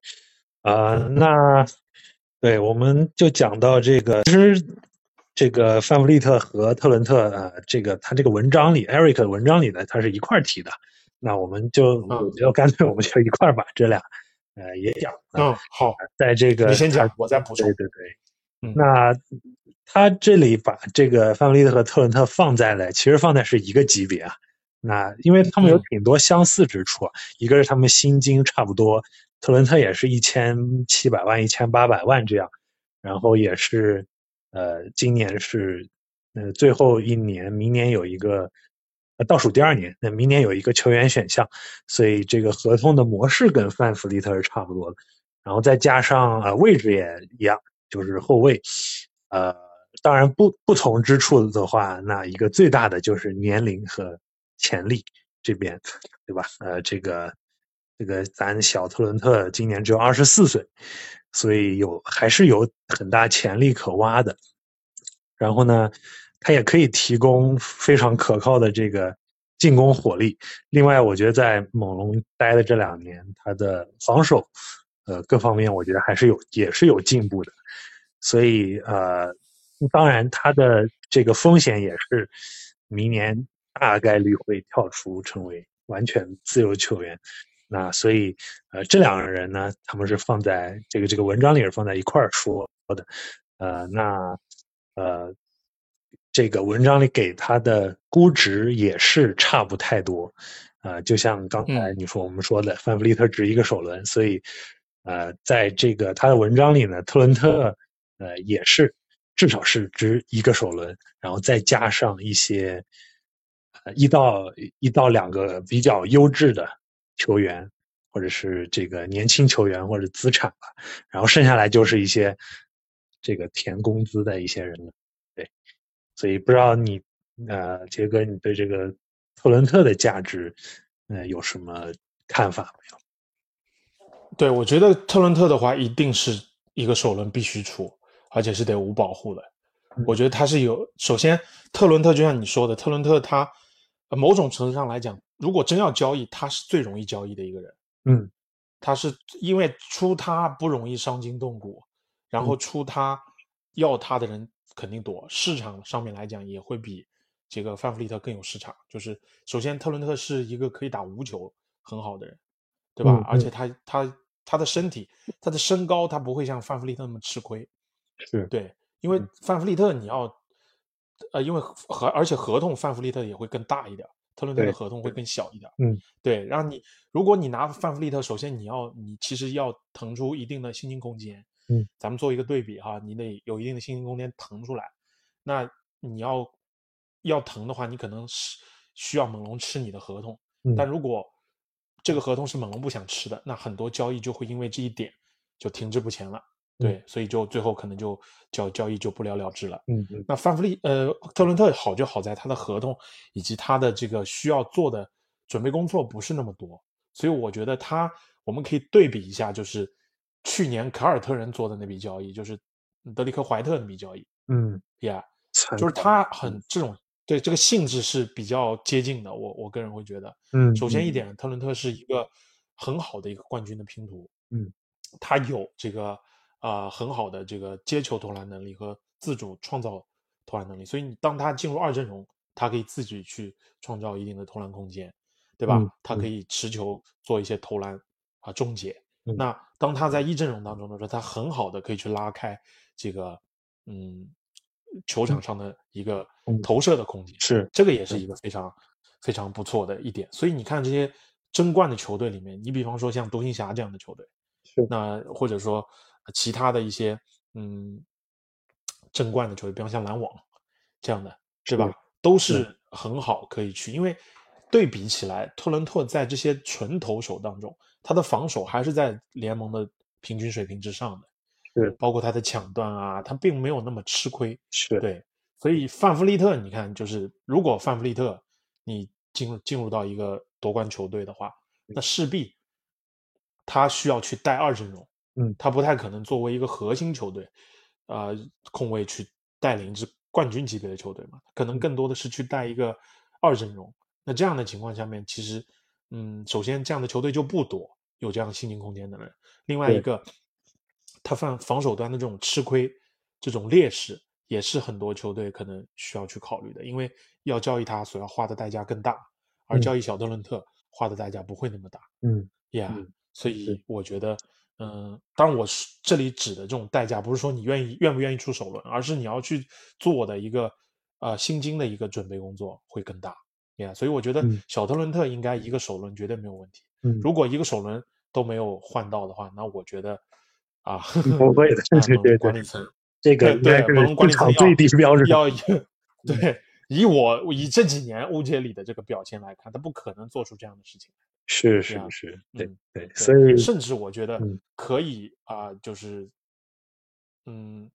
啊、那对，我们就讲到这个，其实这个范弗利特和特伦特，呃，这个他这个文章里，Eric 的文章里呢，他是一块儿提的。那我们就，嗯我觉得干脆我们就一块儿把这俩，呃，也讲。嗯，好，在这个你先讲，我再补充对。对对，嗯那他这里把这个范弗利特和特伦特放在了，其实放在是一个级别啊。那因为他们有嗯。挺多相似之处啊，一个是他们薪金差不多，特伦特也是一千七百万、一千八百万这样，然后也是，呃，今年是，呃，最后一年，明年有一个，呃，倒数第二年，那明年有一个球员选项，所以这个合同的模式跟范弗利特是差不多的，然后再加上呃位置也一样，就是后卫，呃，当然不不同之处的话，那一个最大的就是年龄和潜力这边，对吧？呃，这个这个咱小特伦特今年只有二十四岁，所以有还是有很大潜力可挖的。然后呢，他也可以提供非常可靠的这个进攻火力。另外，我觉得在猛龙待的这两年，他的防守，呃，各方面我觉得还是有也是有进步的。所以呃，当然他的这个风险也是明年大概率会跳出成为完全自由球员。那所以呃，这两个人呢，他们是放在这个这个文章里是放在一块儿说的。呃，那呃，这个文章里给他的估值也是差不太多。呃，就像刚才嗯你说我们说的，范弗利特值一个首轮，所以呃，在这个他的文章里呢，特伦特呃也是至少是值一个首轮，然后再加上一些呃一到一到两个比较优质的球员，或者是这个年轻球员或者资产吧，然后剩下来就是一些这个填工资的一些人了，对，所以不知道你呃杰哥你对这个特伦特的价值呃有什么看法没有？对，我觉得特伦特的话，一定是一个首轮必须出，而且是得无保护的。我觉得他是有，首先特伦特就像你说的，特伦特他、呃某种程度上来讲，如果真要交易，他是最容易交易的一个人。嗯他是因为出他不容易伤筋动骨，然后出他要他的人肯定多，市场上面来讲也会比这个范弗利特更有市场。就是首先特伦特是一个可以打无球很好的人，对吧？嗯而且他他他的身体，他的身高，他不会像范弗利特那么吃亏。是对，因为范弗利特你要，呃，因为合而且合同范弗利特也会更大一点，特伦特的合同会更小一点。嗯，对，然后你如果你拿范弗利特，首先你要你其实要腾出一定的薪金空间。嗯，咱们做一个对比哈，你得有一定的薪金空间腾出来。那你要要腾的话，你可能是需要猛龙吃你的合同。嗯但如果这个合同是猛龙不想吃的，那很多交易就会因为这一点就停滞不前了。对，所以就最后可能就交交易就不了了之了。嗯。嗯。那范弗利呃特伦特好就好在他的合同以及他的这个需要做的准备工作不是那么多，所以我觉得他我们可以对比一下，就是去年凯尔特人做的那笔交易，就是德里克怀特那笔交易嗯，，Yeah，就是他很这种对这个性质是比较接近的，我我个人会觉得，嗯。首先一点，特伦特是一个很好的一个冠军的拼图，嗯，他有这个呃很好的这个接球投篮能力和自主创造投篮能力，所以你当他进入二阵容，他可以自己去创造一定的投篮空间，对吧？嗯？他可以持球做一些投篮啊终结。嗯。那当他在一阵容当中的时候，他很好的可以去拉开这个嗯球场上的一个嗯。投射的空间，是。这个也是一个非常非常不错的一点。所以你看这些争冠的球队里面，你比方说像独行侠这样的球队，是。那或者说呃其他的一些嗯争冠的球队，比方像篮网这样的，对吧？都是很好可以去，因为对比起来，特伦特在这些纯投手当中，他的防守还是在联盟的平均水平之上的，是包括他的抢断啊，他并没有那么吃亏。是，对，所以范弗利特，你看，就是如果范弗利特你进入进入到一个夺冠球队的话，那势必他需要去带二阵容，嗯他不太可能作为一个核心球队，呃，控卫去带领一支冠军级别的球队嘛，可能更多的是去带一个二阵容。那这样的情况下面，其实，嗯，首先这样的球队就不多，有这样薪金空间的人。另外一个，他防防守端的这种吃亏、这种劣势，也是很多球队可能需要去考虑的，因为要交易他所要花的代价更大，而嗯交易小德伦特花的代价不会那么大。嗯呀、嗯所以我觉得，嗯、当然我是这里指的这种代价，不是说你愿意愿不愿意出首轮，而是你要去做的一个呃薪金的一个准备工作会更大。呀、所以我觉得嗯小特伦特应该一个首轮绝对没有问题。嗯，如果一个首轮都没有换到的话，那我觉得啊，不会的，对对对，管理层这个对管理层最低标准。要 对以我以这几年欧杰里的这个表现来看，他不可能做出这样的事情。是是是，对嗯对，所以甚至我觉得嗯。可以啊、就是嗯，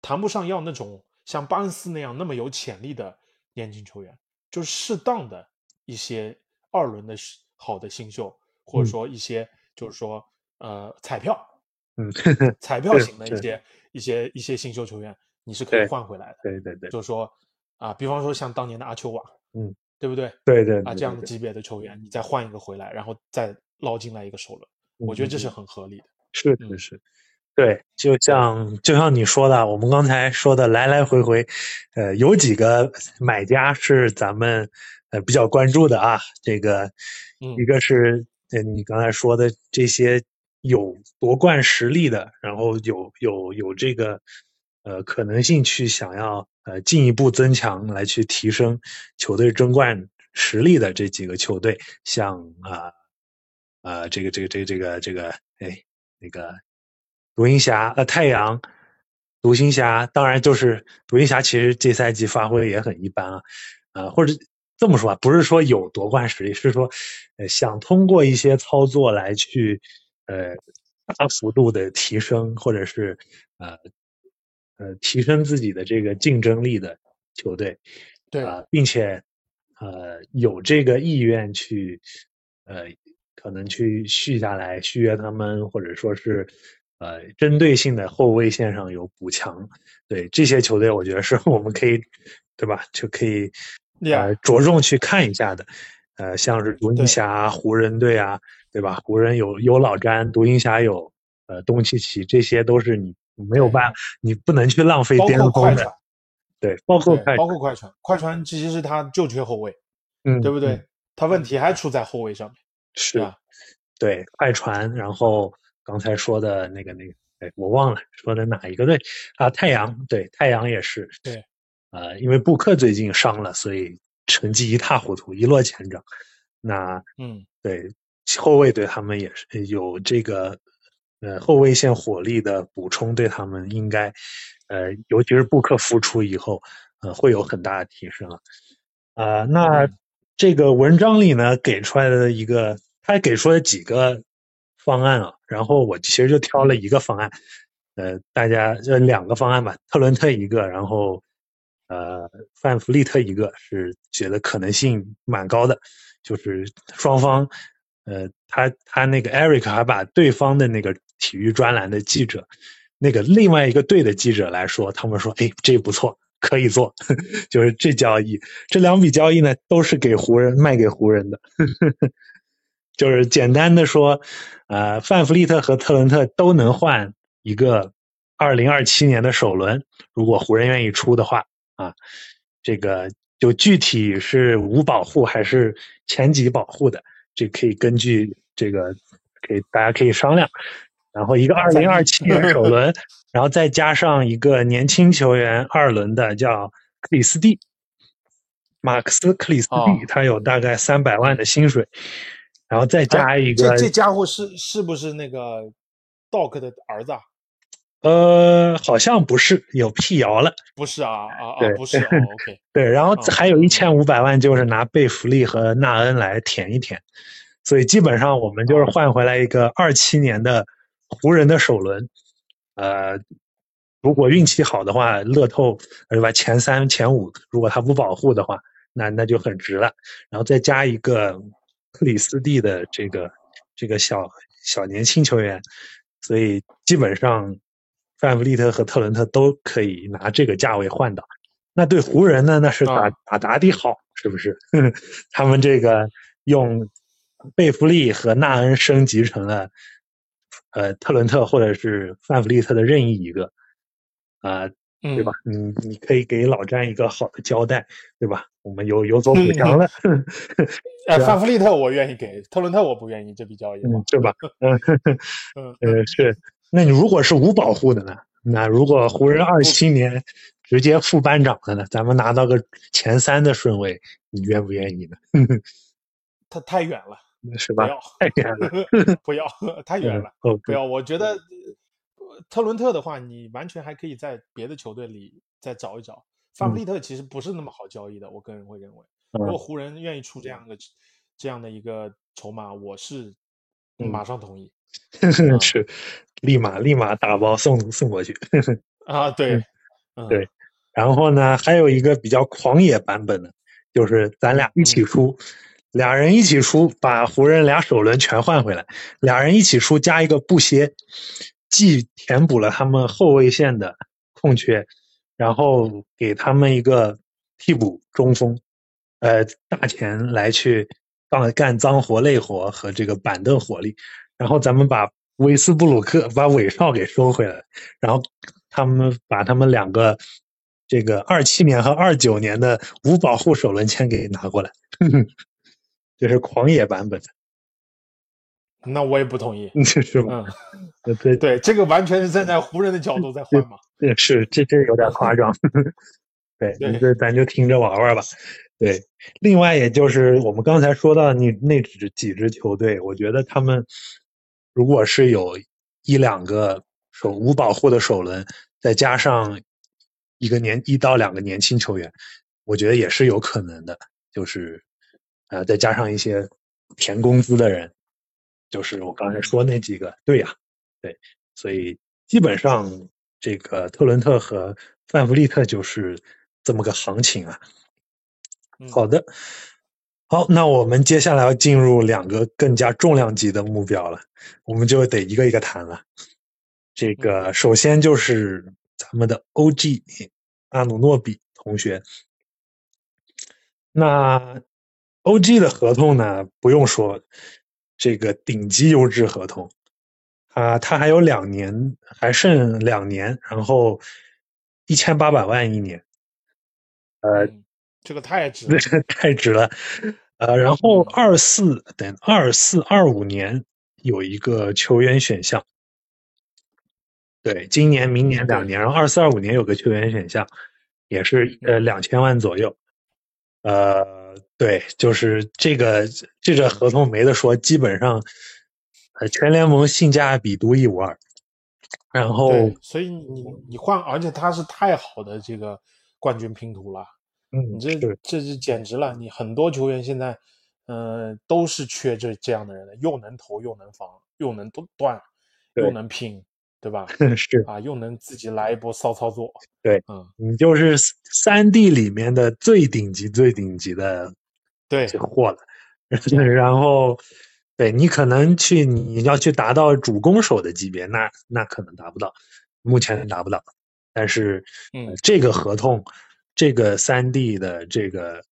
谈不上要那种像巴恩斯那样那么有潜力的年轻球员，就是适当的一些二轮的好的新秀，或者嗯。说一些就是说呃彩票，嗯，彩票 型的一些一些一些新秀球员，你是可以换回来的。对对对。就是说啊，比方说像当年的阿丘瓦，嗯，对不对？对对啊，这样的级别的球员，你再换一个回来，然后再捞进来一个首轮，我觉得这是嗯很合理的。是是嗯是，对，就像就像你说的，我们刚才说的来来回回，呃，有几个买家是咱们呃比较关注的啊。这个嗯一个是呃你刚才说的这些有夺冠实力的，然后有有有这个呃可能性去想要呃进一步增强来去提升球队争冠实力的这几个球队，像啊。呃，这个这个这个这个这个，哎，那个独行侠呃太阳，独行侠，当然就是独行侠，其实这赛季发挥也很一般啊，呃，或者这么说吧，不是说有夺冠实力，是说呃想通过一些操作来去呃大幅度的提升，或者是呃呃提升自己的这个竞争力的球队，对啊、并且呃有这个意愿去呃可能去续下来续约他们，或者说是呃针对性的后卫线上有补强，对这些球队，我觉得是我们可以对吧？就可以呃 Yeah 着重去看一下的。呃，像是独行侠啊、湖人队啊，对吧？湖人有有老詹，独行侠有呃东契奇，这些都是你没有办法，你不能去浪费包巅峰的对，包括，快包括快船，快船其实是他就缺后卫，嗯，对不对？嗯他问题还出在后卫上面，是对吧？对，快船，然后刚才说的那个那个，哎，我忘了说的哪一个队啊？太阳，对，太阳也是，对，呃，因为布克最近伤了，所以成绩一塌糊涂，一落千丈。那嗯，对后卫对他们也是有这个呃后卫线火力的补充，对他们应该呃，尤其是布克复出以后，呃，会有很大的提升啊。啊、那嗯这个文章里呢给出来的一个，他给出了几个方案啊，然后我其实就挑了一个方案，呃，大家就两个方案吧，特伦特一个，然后呃范弗利特一个，是觉得可能性蛮高的，就是双方，呃，他他那个 Eric 还把对方的那个体育专栏的记者，那个另外一个队的记者来说，他们说，哎，这不错，可以做，就是这交易，这两笔交易呢都是给湖人卖给湖人的，就是简单的说，呃，范弗利特和特伦特都能换一个二零二七年的首轮，如果湖人愿意出的话啊，这个就具体是无保护还是前几保护的，这可以根据这个可以大家可以商量。然后一个二零二七年首 轮，然后再加上一个年轻球员二轮的叫克里斯蒂，马克思克里斯蒂，哦他有大概三百万的薪水，然后再加哎一个这这家伙是是不是那个 Doc 的儿子啊？呃，好像不是，有辟谣了。不是啊啊啊对，不是哦，OK，对，然后哦还有一千五百万就是拿贝弗利和纳恩来填一填，所以基本上我们就是换回来一个二七年的湖人的首轮，呃，如果运气好的话，乐透对吧？前三前五，如果他不保护的话，那那就很值了。然后再加一个克里斯蒂的这个这个小小年轻球员，所以基本上范弗利特和特伦特都可以拿这个价位换到。那对湖人呢？那是打打打的好，是不是？他们这个用贝弗利和纳恩升级成了呃特伦特或者是范弗利特的任意一个啊，对吧？你你可以给老詹一个好的交代，对吧？我们有有所补偿了。呃，范弗利特我愿意给，特伦特我不愿意这笔交易，对吧？嗯 嗯呃是。那你如果是无保护的呢？那如果湖人二七年直接副班长的呢？咱们拿到个前三的顺位，你愿不愿意呢？他太远了，是吧？不要，太远了，不要，太远了，不要。我觉得特伦特的话，你完全还可以在别的球队里再找一找。范弗利特其实不是那么好交易的，我个人会认为。如果湖人愿意出这样的这样的一个筹码，我是马上同意。是，立马立马打包送送过去。啊，对，对。然后呢，还有一个比较狂野版本的，就是咱俩一起出，俩人一起出，把湖人俩首轮全换回来，俩人一起出加一个布歇，既填补了他们后卫线的空缺，然后给他们一个替补中锋，呃，大钱来去干干脏活累活和这个板凳火力。然后咱们把威斯布鲁克、把韦少给收回来，然后他们把他们两个这个二七年和二九年的无保护首轮签给拿过来，这是狂野版本的。那我也不同意，是吗？嗯，对对，这个完全是站在湖人的角度在换嘛。对，是这这有点夸张。对，这咱就听着玩玩吧。对，另外也就是我们刚才说到你那支几支球队，我觉得他们。如果是有一两个首无保护的首轮，再加上一个年一到两个年轻球员，我觉得也是有可能的。就是呃，再加上一些填工资的人，就是我刚才说那几个，对呀，对，所以基本上这个特伦特和范弗利特就是这么个行情啊。好的。好，那我们接下来要进入两个更加重量级的目标了，我们就得一个一个谈了。这个首先就是咱们的 OG 阿努诺比同学。那 OG 的合同呢，不用说，这个顶级优质合同，啊，他还有两年，还剩两年，然后一千八百万一年，呃，这个太值，太值了。呃，然后二四等二四二五年有一个球员选项，对，今年明年两年，然后二四二五年有个球员选项，也是呃两千万左右，呃，对，就是这个这个合同没得说，基本上呃全联盟性价比独一无二，然后所以你你换，而且他是太好的这个冠军拼图了。嗯，你这这是简直了！你很多球员现在，呃，都是缺这这样的人的，又能投又能防，又能断，又能拼，对吧？是啊，又能自己来一波骚操作。对，嗯，你就是三 D 里面的最顶级、最顶级的对货了。然后，对你可能去你要去达到主攻手的级别，那那可能达不到，目前达不到。但是，嗯，这个合同。这个三 D 的这个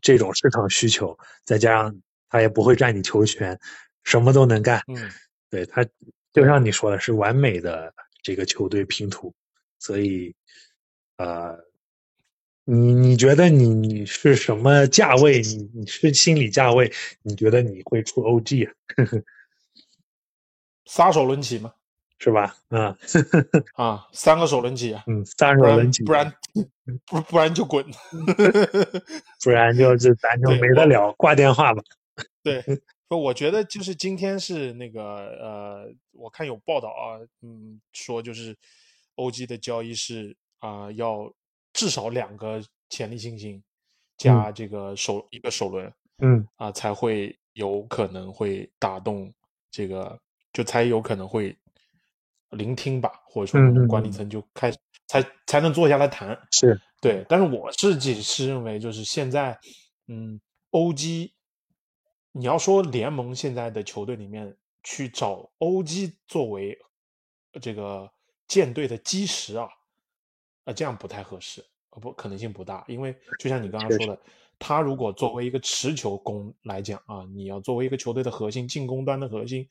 这种市场需求，再加上他也不会占你球权，什么都能干。嗯，对他就像你说的，是完美的这个球队拼图。所以，呃，你你觉得你你是什么价位？你你是心理价位？你觉得你会出 OG 啊？撒手轮起吗？是吧？嗯，啊，三个手轮起啊，嗯，三个首轮起，不然不不然就滚，不然就就咱就没得了，挂电话吧。对，不，我觉得就是今天是那个呃，我看有报道啊，嗯，说就是 OG 的交易是啊，要至少两个潜力新星加这个首一个首轮，嗯。啊才会有可能会打动这个，就才有可能会聆听吧，或者说管理嗯层。就开始才才能坐下来谈。是。对，但是我自己是认为，就是现在，嗯，欧基，你要说联盟现在的球队里面去找欧基作为呃这个舰队的基石啊，啊，这样不太合适，呃不可能性不大，因为就像你刚刚说的，他如果作为一个持球攻来讲啊，你要作为一个球队的核心，进攻端的核心，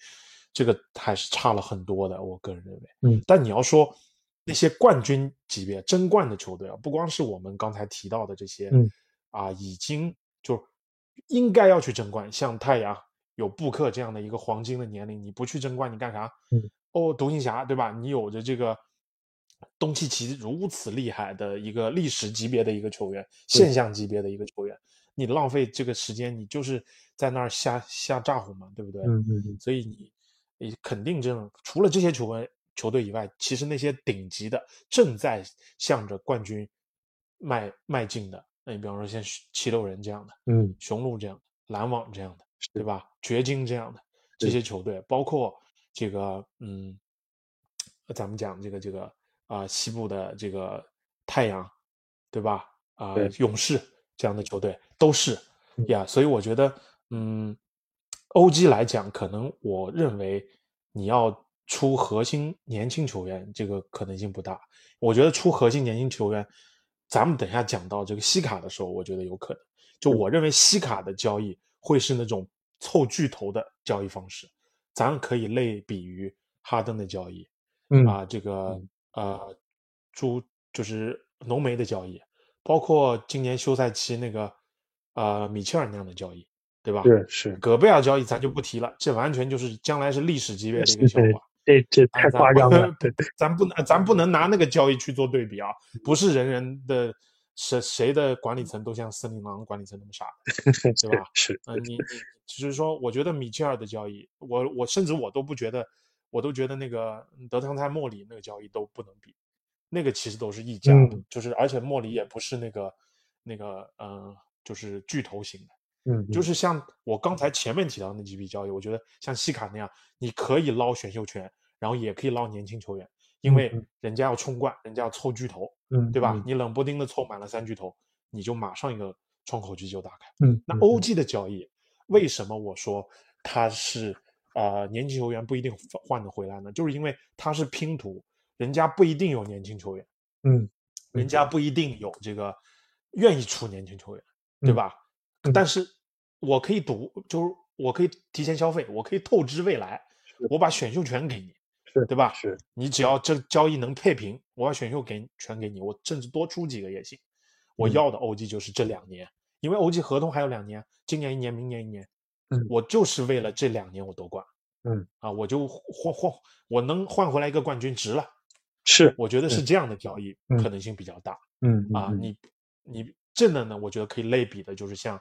这个还是差了很多的，我个人认为。嗯，但你要说那些冠军级别争冠的球队啊，不光是我们刚才提到的这些，嗯，啊，已经就应该要去争冠，像太阳有布克这样的一个黄金的年龄，你不去争冠，你干啥？嗯，哦，独行侠对吧？你有着这个东契奇如此厉害的一个历史级别的一个球员，现象级别的一个球员，你浪费这个时间，你就是在那儿瞎瞎咋呼嘛，对不对？嗯嗯嗯所以你你肯定这种除了这些球员球队以外，其实那些顶级的正在向着冠军迈迈进的，那你比方说像七六人这样的，嗯雄鹿这样的，篮网这样的，对吧？掘金这样的这些球队，包括这个嗯，咱们讲这个这个啊、西部的这个太阳，对吧？啊、对勇士这样的球队都是嗯呀，所以我觉得嗯，欧基来讲，可能我认为你要出核心年轻球员，这个可能性不大。我觉得出核心年轻球员，咱们等一下讲到这个西卡的时候，我觉得有可能。就我认为西卡的交易会是那种凑巨头的交易方式，咱可以类比于哈登的交易嗯啊，这个呃，猪就是浓眉的交易，包括今年休赛期那个呃米切尔那样的交易，对吧？是是，戈贝尔交易咱就不提了，这完全就是将来是历史级别的一个笑话。这这太夸张了，对对，咱不能咱不能拿那个交易去做对比啊！不是人人的谁谁的管理层都像森林狼管理层那么傻的，对吧？是嗯、你你只是说，我觉得米切尔的交易，我我甚至我都不觉得，我都觉得那个德汤泰莫里那个交易都不能比，那个其实都是溢价的，嗯就是而且莫里也不是那个那个呃，就是巨头型的。嗯就是像我刚才前面提到那几笔交易，我觉得像西卡那样，你可以捞选秀权，然后也可以捞年轻球员，因为嗯人家要冲冠，人家要凑巨头，嗯对吧？嗯你冷不丁的凑满了三巨头，你就马上一个窗口期就打开。嗯，嗯那欧 G 的交易，为什么我说它是呃年轻球员不一定换得回来呢？就是因为他是拼图，人家不一定有年轻球员，嗯人家不一定有这个愿意出年轻球员，对嗯吧？嗯但是我可以赌，就是我可以提前消费，我可以透支未来，我把选秀权给你，是对吧？是你只要这交易能配平，我把选秀给全给你，我甚至多出几个也行。我嗯要的 OG 就是这两年，因为 OG 合同还有两年，今年一年，明年一年，嗯我就是为了这两年我夺冠，嗯啊，我就换换，我能换回来一个冠军值了。是我觉得是这样的交易嗯可能性比较大。嗯啊，嗯你你这的呢，我觉得可以类比的，就是像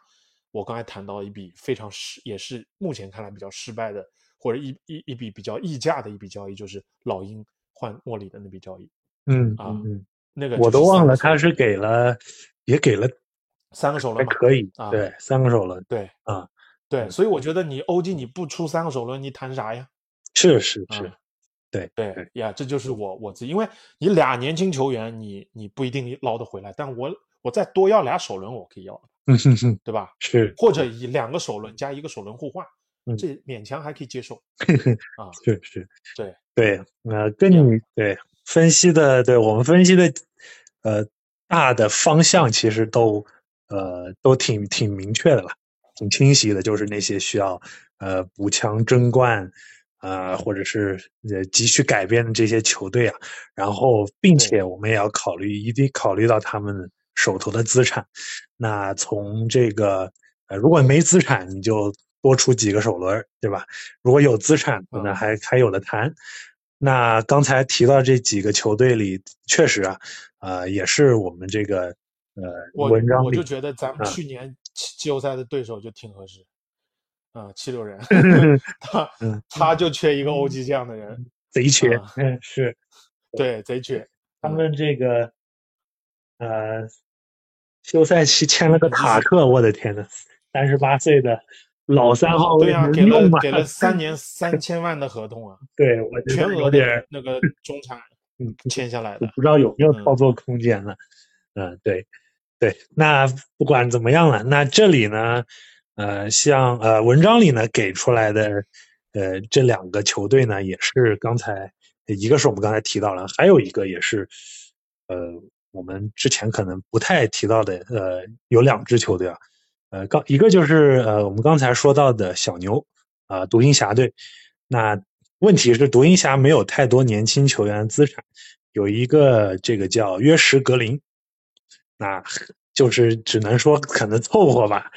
我刚才谈到一笔非常失，也是目前看来比较失败的，或者一一一笔比较溢价的一笔交易，就是老鹰换莫里的那笔交易。嗯啊嗯嗯，那个我都忘了他他是给了也给了三个首轮嘛？可以啊对三个手轮对啊，对，所以我觉得你欧 g 你不出三个首轮，你谈啥呀？是是啊是，对对呀，这就是我我自己，因为你俩年轻球员，你你不一定捞得回来，但我我再多要俩首轮，我可以要的，嗯哼哼对吧？是或者以两个首轮加一个首轮互换，嗯这勉强还可以接受 啊。是是，对对，呃，跟你对分析的，对我们分析的，呃，大的方向其实都呃都挺挺明确的了，挺清晰的，就是那些需要呃补强争冠。呃，或者是呃急需改变的这些球队啊，然后并且我们也要考虑，一定考虑到他们手头的资产。那从这个呃，如果没资产，你就多出几个首轮，对吧？如果有资产，可能还还有的谈。那刚才提到这几个球队里，确实啊，呃，也是我们这个呃我文章里我就觉得咱们啊去年季季后赛的对手就挺合适，啊，七六人，他嗯他就缺一个欧 g 这样的人，贼缺啊，嗯，是对，贼缺。他们这个呃休赛期签了个 塔克，我的天呐，三十八岁的老三号位对呀、给了？给了三年 三千万的合同啊，对，我全额的那个中产嗯签下来的。不知道有没有操作空间了。嗯、对对，那不管怎么样了，那这里呢，呃，像呃文章里呢给出来的呃这两个球队呢，也是刚才一个是我们刚才提到了，还有一个也是呃我们之前可能不太提到的，呃，有两支球队啊，呃，刚一个就是呃我们刚才说到的小牛啊、独行侠队，那问题是独行侠没有太多年轻球员资产，有一个这个叫约什格林，那就是只能说可能凑合吧，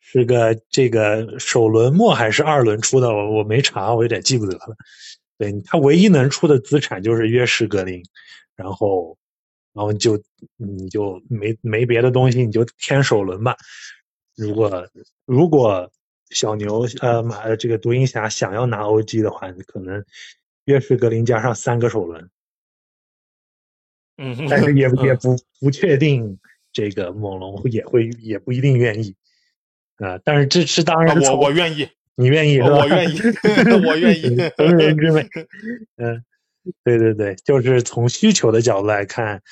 是个这个首轮末还是二轮出的，我我没查，我有点记不得了。对他唯一能出的资产就是约什格林，然后然后就你就没没别的东西，你就添首轮吧。如果如果小牛呃马这个独行侠想要拿 OG 的话，可能约什格林加上三个首轮，嗯，但是也 也嗯不不确定这个猛龙也会也不一定愿意啊、但是这是当然啊我我愿意，你愿意是吧？我愿意 我愿意 成人之美。嗯，对对对，就是从需求的角度来看，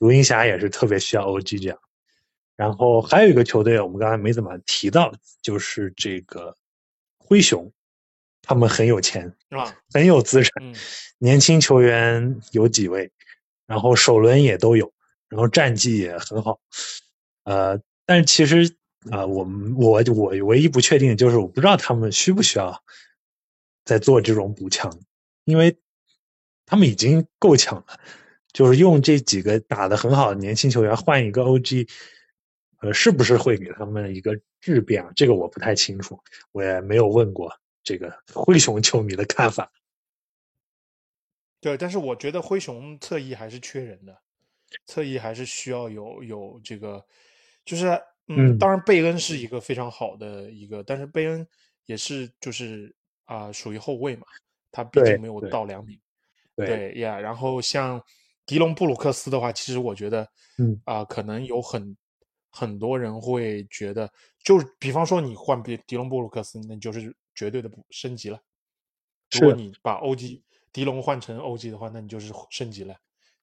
独行侠也是特别需要 OG 这样。然后还有一个球队，我们刚才没怎么提到，就是这个灰熊，他们很有钱，是吧，很有资产，嗯年轻球员有几位，然后首轮也都有，然后战绩也很好。呃，但是其实啊、呃我们我我唯一不确定的就是我不知道他们需不需要再做这种补强，因为他们已经够强了，就是用这几个打得很好的年轻球员换一个 OG，呃，是不是会给他们一个质变啊？这个我不太清楚，我也没有问过这个灰熊球迷的看法。对，但是我觉得灰熊侧翼还是缺人的，侧翼还是需要有有这个，就是嗯，嗯。当然贝恩是一个非常好的一个，但是贝恩也是就是啊、属于后卫嘛，他毕竟没有到。两米，对。对呀。然后像迪隆布鲁克斯的话，其实我觉得，嗯。啊、可能有很很多人会觉得，就是比方说你换迪迪隆布鲁克斯，那你就是绝对的补升级了。如果你把 OG 迪龙换成 OG 的话，那你就是升级了，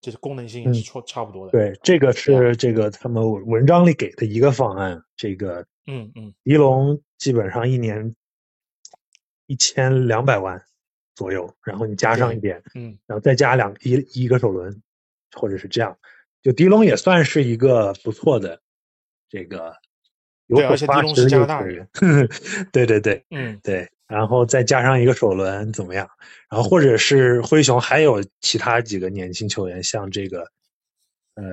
就是功能性也是嗯差差不多的。，对，这个是这个他们文章里给的一个方案。这个嗯嗯，迪龙基本上一年一千两百万左右，然后你加上一点，嗯然后再加两一一个首轮，或者是这样，就迪龙也算是一个不错的这个有首对而且迪发实力龙是加拿大的球员。对对对，嗯对，然后再加上一个首轮怎么样？然后或者是灰熊还有其他几个年轻球员，像这个呃，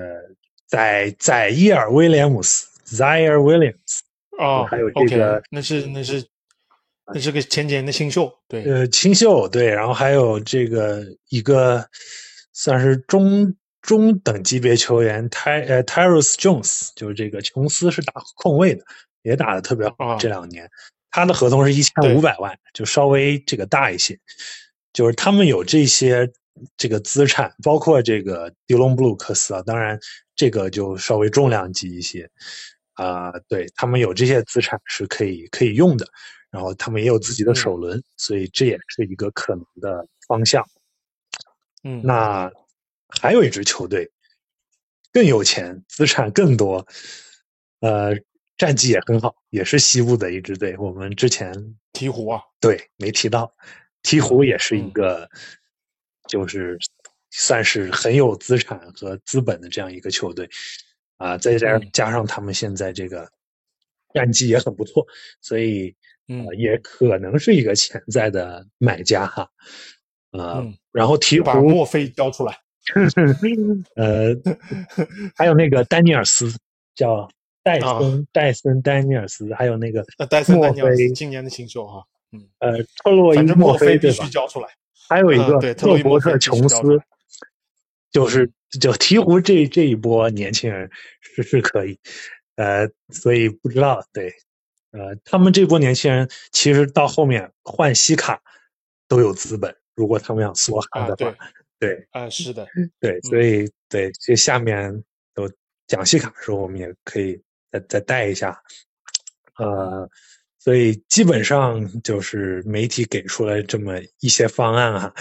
在在伊尔威廉姆斯 （Zaire Williams），哦，还有这个那是那是那是个前几年的新秀，对，呃，新秀对，然后还有这个一个算是中中等级别球员泰呃 Tyrus Jones，就是这个琼斯是打控卫的，也打的特别好啊这两年。他的合同是一千五百万，就稍微这个大一些。就是他们有这些这个资产，包括这个迪隆布鲁克斯啊，当然这个就稍微重量级一些。啊、对他们有这些资产是可以可以用的，然后他们也有自己的首轮，所以这也是一个可能的方向。嗯，那还有一支球队更有钱，资产更多，呃，战绩也很好，也是西部的一支队。我们之前鹈鹕啊，对没提到，鹈鹕也是一嗯个，就是算是很有资产和资本的这样一个球队啊、再加嗯加上他们现在这个战绩也很不错，所以嗯呃也可能是一个潜在的买家哈。呃，嗯然后鹈鹕把墨菲交出来，呃，还有那个丹尼尔斯，叫戴森、啊戴森丹尼尔斯，还有那个那戴森丹尼尔斯菲今年的新秀哈，嗯，呃特洛伊墨墨菲必须？交出来，还有一个嗯对特洛伊伯特琼斯，就是就鹈鹕这这一波年轻人是是可以，呃，所以不知道对，呃，他们这波年轻人其实到后面换西卡都有资本，如果他们想梭哈啊，的话，对，对啊，是的，对，所以对这下面都讲西卡的时候，我们也可以再再带一下，呃，所以基本上就是媒体给出了这么一些方案啊，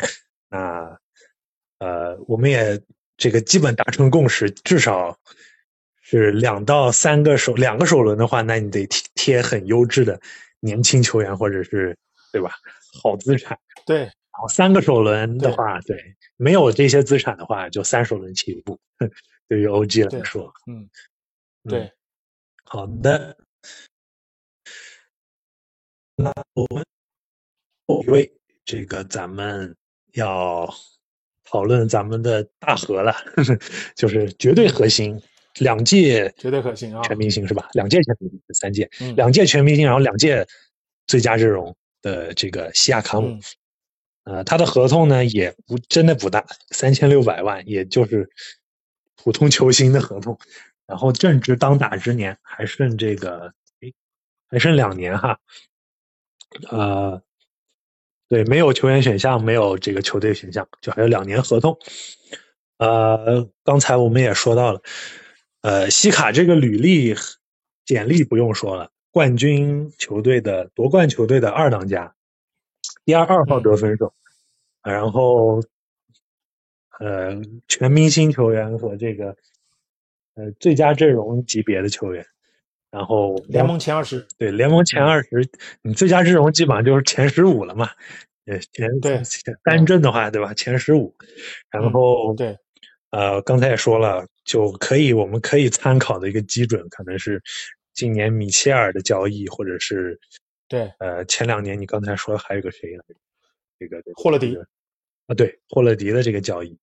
那呃，我们也这个基本达成共识，至少是两到三个首两个首轮的话，那你得贴贴很优质的年轻球员或者是对吧？好资产。对，然后三个首轮的话，对，没有这些资产的话，就三首轮起步。对于 OG 来说，嗯，嗯对，好的。那我们后一位，这个咱们要讨论咱们的大核了，就是绝对核心，两届绝对核心啊。全明星是吧？两届全明星，三届，嗯两届全明星，然后两届最佳阵容的这个西亚卡姆，嗯呃，他的合同呢也不真的不大，三千六百万，也就是普通球星的合同。然后正值当打之年，还剩这个，诶，还剩两年哈。呃，对，没有球员选项，没有这个球队选项，就还有两年合同。呃，刚才我们也说到了，呃，西卡这个履历、简历不用说了，冠军球队的夺冠球队的二当家，第二二号得分手，然后呃，全明星球员和这个呃最佳阵容级别的球员，然后联盟前二十，对联盟前二十，你最佳阵容基本上就是前十五了嘛，呃前对前单阵的话对吧？前十五，然后对，呃刚才也说了，就可以我们可以参考的一个基准可能是今年米切尔的交易，或者是对。呃前两年你刚才说还有个谁来着？这个这个霍勒迪啊对霍勒迪的这个交易，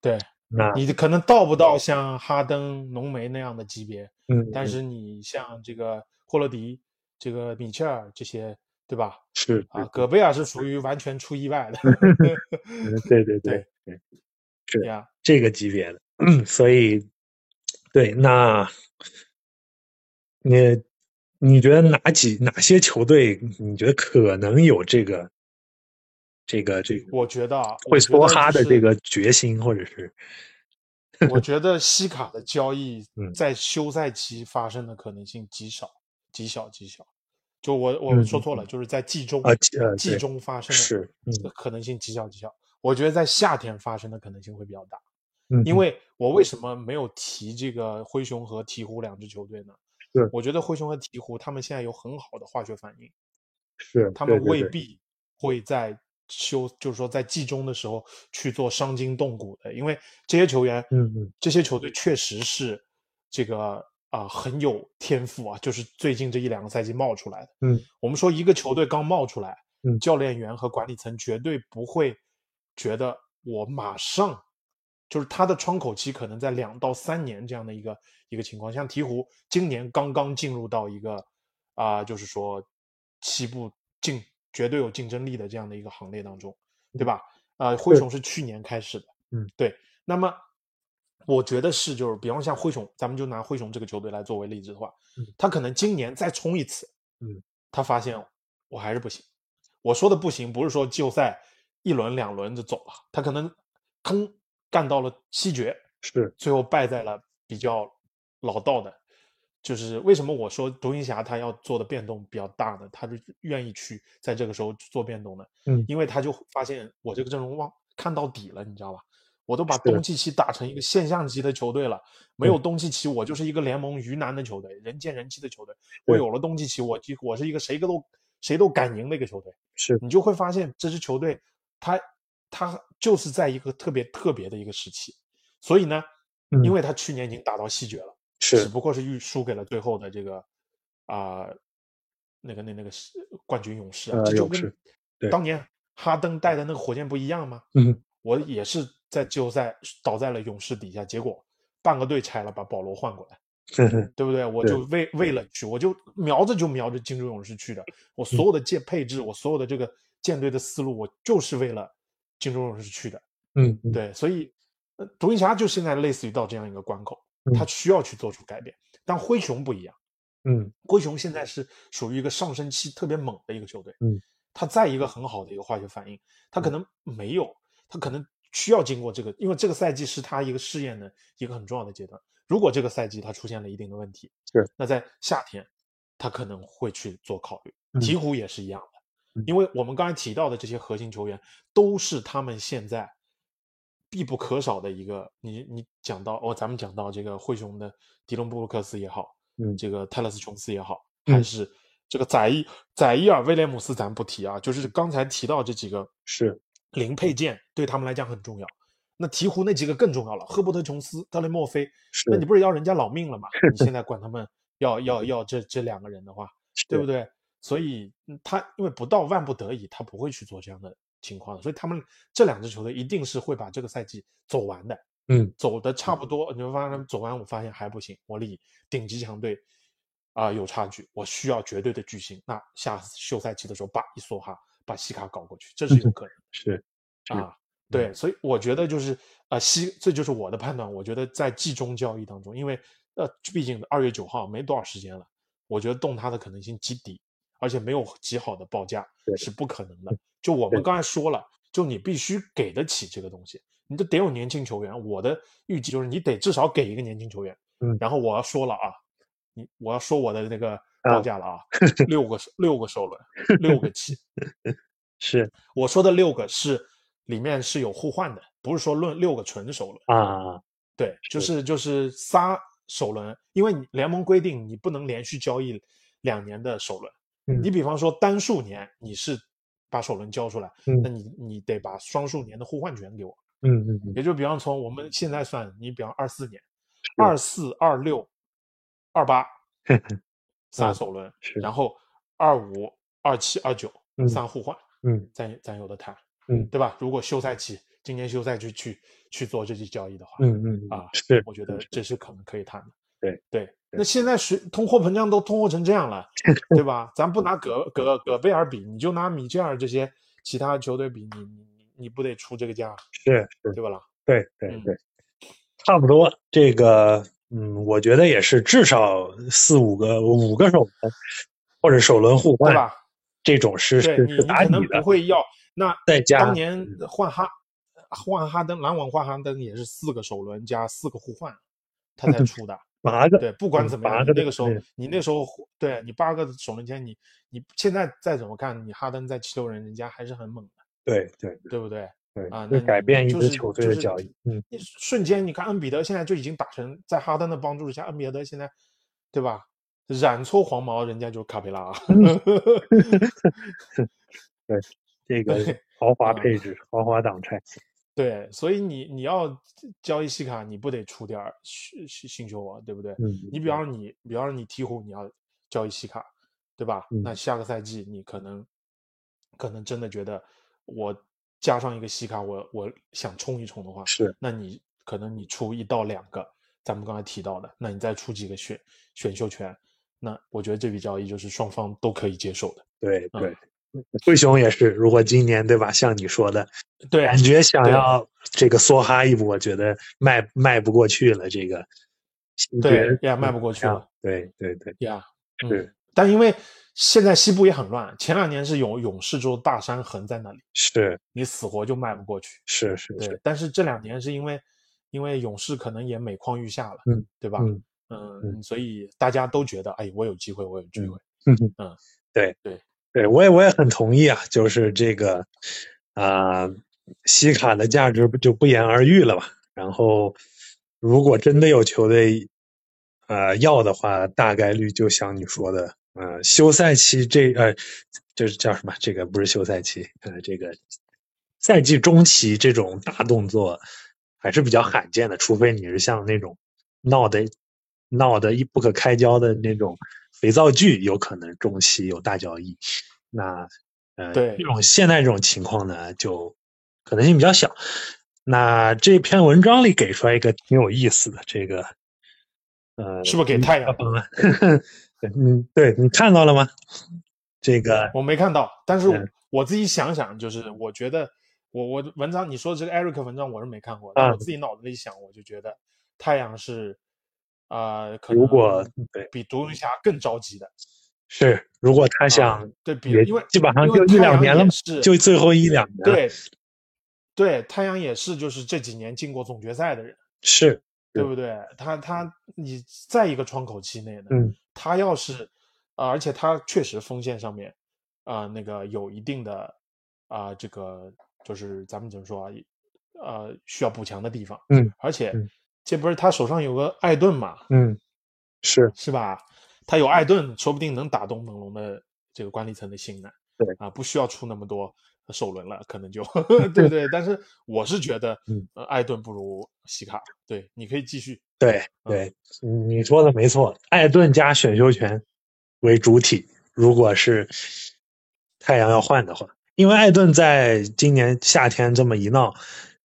对，那你可能到不到像哈登、浓眉那样的级别，嗯嗯。但是你像这个霍勒迪、这个米切尔这些，对吧？是啊，戈贝尔是属于完全出意外的，嗯 对对对对是呀，这个级别的，所以对那你你觉得哪几哪些球队你觉得可能有这个这个这个我觉得啊，会梭哈的这个决心，或者是我觉得西卡的交易 嗯在休赛期发生的可能性极少，极小极小。就我嗯我说错了，就是在季中啊季中发生的是嗯可能性极小极小。我觉得在夏天发生的可能性会比较大，嗯因为我为什么没有提这个灰熊和鹈鹕两支球队呢？是我觉得灰熊和鹈鹕他们现在有很好的化学反应，是他们未必会在休，就是说在季中的时候去做伤筋动骨的，因为这些球员，嗯嗯，这些球队确实是这个啊、很有天赋啊，就是最近这一两个赛季冒出来的。嗯，我们说一个球队刚冒出来，嗯教练员和管理层绝对不会觉得我马上。就是他的窗口期可能在两到三年这样的一个一个情况，像鹈鹕今年刚刚进入到一个啊、就是说西部竞绝对有竞争力的这样的一个行列当中，对吧？呃，灰熊是去年开始的，嗯，对。那么我觉得是，就是比方像灰熊，咱们就拿灰熊这个球队来作为例子的话，嗯他可能今年再冲一次，嗯，他发现我还是不行。我说的不行，不是说季后赛一轮两轮就走了，他可能坑干到了西决，是最后败在了比较老道的，就是为什么我说独行侠他要做的变动比较大呢？他是愿意去在这个时候做变动的，嗯因为他就发现我这个阵容忘看到底了，你知道吧？我都把东契奇打成一个现象级的球队了，没有嗯东契奇，我就是一个联盟鱼腩的球队，人见人欺的球队。我有了东契奇，我就我是一个谁都谁都敢赢的一个球队。是你就会发现这支球队，他他就是在一个特别特别的一个时期，所以呢，嗯因为他去年已经打到西决了，只不过是预输给了最后的这个啊、那个那那个是冠军勇士啊，呃这就跟当年哈登带的那个火箭不一样吗？嗯我也是在季后赛倒在了勇士底下，结果半个队拆了，把保罗换过来。对不对？我就为为了去，我就瞄着就瞄着金州勇士去的。我所有的建配置，我所有的这个舰队的思路，我就是为了金州勇士去的。嗯嗯对，所以呃独行侠就现在类似于到这样一个关口，嗯他需要去做出改变。但灰熊不一样，嗯灰熊现在是属于一个上升期特别猛的一个球队。嗯，他在一个很好的一个化学反应，他可能没有，他可能需要经过这个，因为这个赛季是他一个试验的一个很重要的阶段。如果这个赛季他出现了一定的问题，是那在夏天他可能会去做考虑。嗯鹈鹕也是一样的嗯，因为我们刚才提到的这些核心球员都是他们现在必不可少的一个。你你讲到哦，咱们讲到这个灰熊的迪隆布鲁克斯也好，嗯这个泰勒斯琼斯也好，嗯还是这个宰伊宰伊尔威廉姆斯，咱不提啊，就是刚才提到这几个是零配件对他们来讲很重要。那鹈鹕那几个更重要了，赫伯特·琼斯、特雷莫菲，那你不是要人家老命了吗？你现 在管他们要要要这这两个人的话，对不对？所以嗯他因为不到万不得已，他不会去做这样的情况的。所以他们这两支球队一定是会把这个赛季走完的。嗯，走的差不多，你会发现走完，我发现还不行，我离顶级强队啊、有差距，我需要绝对的巨星。那下休赛期的时候，把一梭哈把西卡搞过去，这是有可能是啊，对，所以我觉得就是呃西，这就是我的判断。我觉得在季中交易当中，因为呃，毕竟二月九号没多少时间了，我觉得动它的可能性极低，而且没有极好的报价是不可能的。就我们刚才说了，就你必须给得起这个东西，你都得有年轻球员。我的预计就是你得至少给一个年轻球员。嗯然后我要说了啊，你我要说我的那个啊报价了啊，六个六个首轮，六个起。是我说的六个是里面是有互换的，不是说论六个纯首轮。啊，对，就是是就是仨首轮，因为你联盟规定你不能连续交易两年的首轮。嗯你比方说单数年你是把首轮交出来，嗯那你你得把双数年的互换权给我。嗯嗯嗯，也就比方从我们现在算，你比方二四年，二四、二六、二八 仨嗯首轮，是然后二五、二七、二九嗯三互换。嗯咱咱有的谈，嗯对吧？如果休赛期今年休赛期去去做这些交易的话，嗯嗯啊是，我觉得这是可能可以谈的。对对，那现在是通货膨胀都通货成这样了，对吧？咱不拿戈戈戈贝尔比，你就拿米切尔这些其他球队比，你你你你不得出这个价，是是，对吧啦？对对嗯对，差不多。这个嗯，我觉得也是至少四五个五个首轮或者首轮互换，对吧？这种是对你你可能打底的不。会要那再加当年换哈换哈登篮网换哈登也是四个首轮加四个互换，他才 出的。八个对，不管嗯怎么样，那个时候，你那时候对你八个首轮签，你你现在再怎么看，你哈登在七六人，人家还是很猛的，对对对不对？对啊，那你改变一就是支球队就是的交易。嗯，你瞬间你看恩比德现在就已经打成，在哈登的帮助下，恩比德现在对吧？染搓黄毛，人家就是卡佩拉。对这个豪华啊配置、豪华挡拆。对，所以你你要交易西卡，你不得出点儿新新新球啊，对不对？嗯，你比方说你，比方说你鹈鹕，你要交易西卡，对吧？嗯那下个赛季你可能可能真的觉得我加上一个西卡，我我想冲一冲的话，是那你可能你出一到两个，咱们刚才提到的，那你再出几个选选秀权，那我觉得这笔交易就是双方都可以接受的。嗯对对。灰熊也是，如果今年对吧，像你说的，对感觉想要这个梭哈一波，我觉得迈迈不过去了。这个对决呀迈不过去了。对对对，呀，是嗯，但因为现在西部也很乱，前两年是有勇士州大山横在那里，是你死活就迈不过去。是是是，，对但是这两年是因为因为勇士可能也每况愈下了，嗯，对吧？嗯所以大家都觉得，哎，我有机会，我有机会。嗯嗯，对对对，我也我也很同意啊，就是这个啊、西卡的价值不就不言而喻了吧？然后如果真的有球队呃要的话，大概率就像你说的，呃，休赛期这呃这是叫什么？这个不是休赛期，呃，这个赛季中期这种大动作还是比较罕见的，除非你是像那种闹得闹得一不可开交的那种肥皂剧，有可能中期有大交易。那呃，对这种现在这种情况呢，就可能性比较小。那这篇文章里给出来一个挺有意思的这个，呃，是不是给太阳方案？对，嗯，对你看到了吗？这个我没看到，但是我嗯我自己想想，就是我觉得我我文章你说这个 Eric 文章我是没看过，但啊我自己脑子里想，我就觉得太阳是啊、呃可如果比独行侠更着急的。是，如果他啊想，对比因为基本上就一两年了嘛是就最后一两年，对对，太阳也是就是这几年进过总决赛的人，是，对不对？他他你在一个窗口期内呢，嗯，他要是，呃，而且他确实锋线上面呃那个有一定的啊、这个就是咱们怎么说啊，呃需要补强的地方。嗯，而且嗯这不是他手上有个艾顿嘛，嗯，是是吧？他有艾顿，说不定能打动猛龙的这个管理层的心呢。对啊，不需要出那么多首轮了，可能就 对不对？但是我是觉得，嗯呃，艾顿不如西卡。对，你可以继续。对对，你说的没错，艾顿加选秀权为主体。如果是太阳要换的话，因为艾顿在今年夏天这么一闹，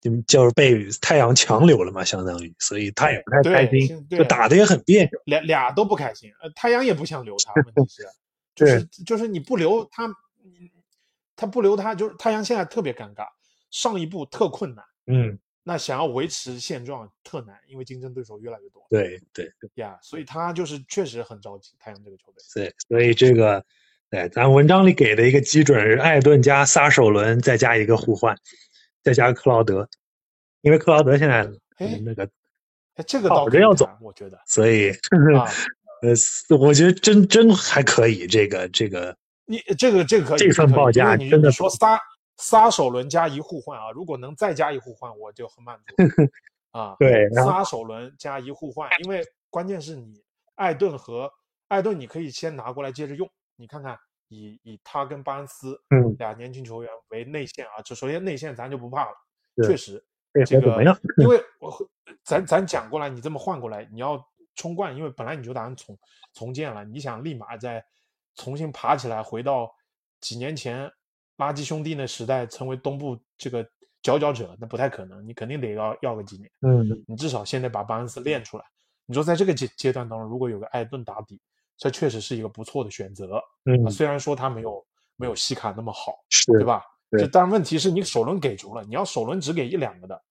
就就是被太阳强留了嘛，相当于，所以他也不太开心，对就打的也很别扭。俩俩都不开心，呃，太阳也不想留他，问题是，就是就是你不留他，他不留他，就是太阳现在特别尴尬，上一步特困难，嗯，那想要维持现状特难，因为竞争对手越来越多对对呀，所以他就是确实很着急，太阳这个球队。对，所以这个，对，咱文章里给的一个基准是艾顿加撒首轮，再加一个互换，再加克劳德，因为克劳德现在哎那个，哎，这个倒着要走，我觉得。所以啊，呃，我觉得真真还可以，这个这个，你这个这个可以，这份报价真的说仨仨首轮加一互换啊，如果能再加一互换，我就很满足 啊。对仨首轮加一互换，因为关键是你艾顿和艾顿，你可以先拿过来接着用，你看看以以他跟巴恩斯嗯，俩年轻球员为内线啊，就首先内线咱就不怕了，确实这个？因 为我咱咱讲过来，你这么换过来，你要冲冠，因为本来你就打算重重建了，你想立马再重新爬起来，回到几年前垃圾兄弟那时代，成为东部这个佼佼者，那不太可能，你肯定得要要个几年，嗯，你至少现在把巴恩斯练出来。你说在这个阶阶段当中，如果有个艾顿打底，这确实是一个不错的选择。嗯啊，虽然说他没有没有西卡那么好，是对？吧？对但问题是你首轮给足了，你要首轮只给一两个的，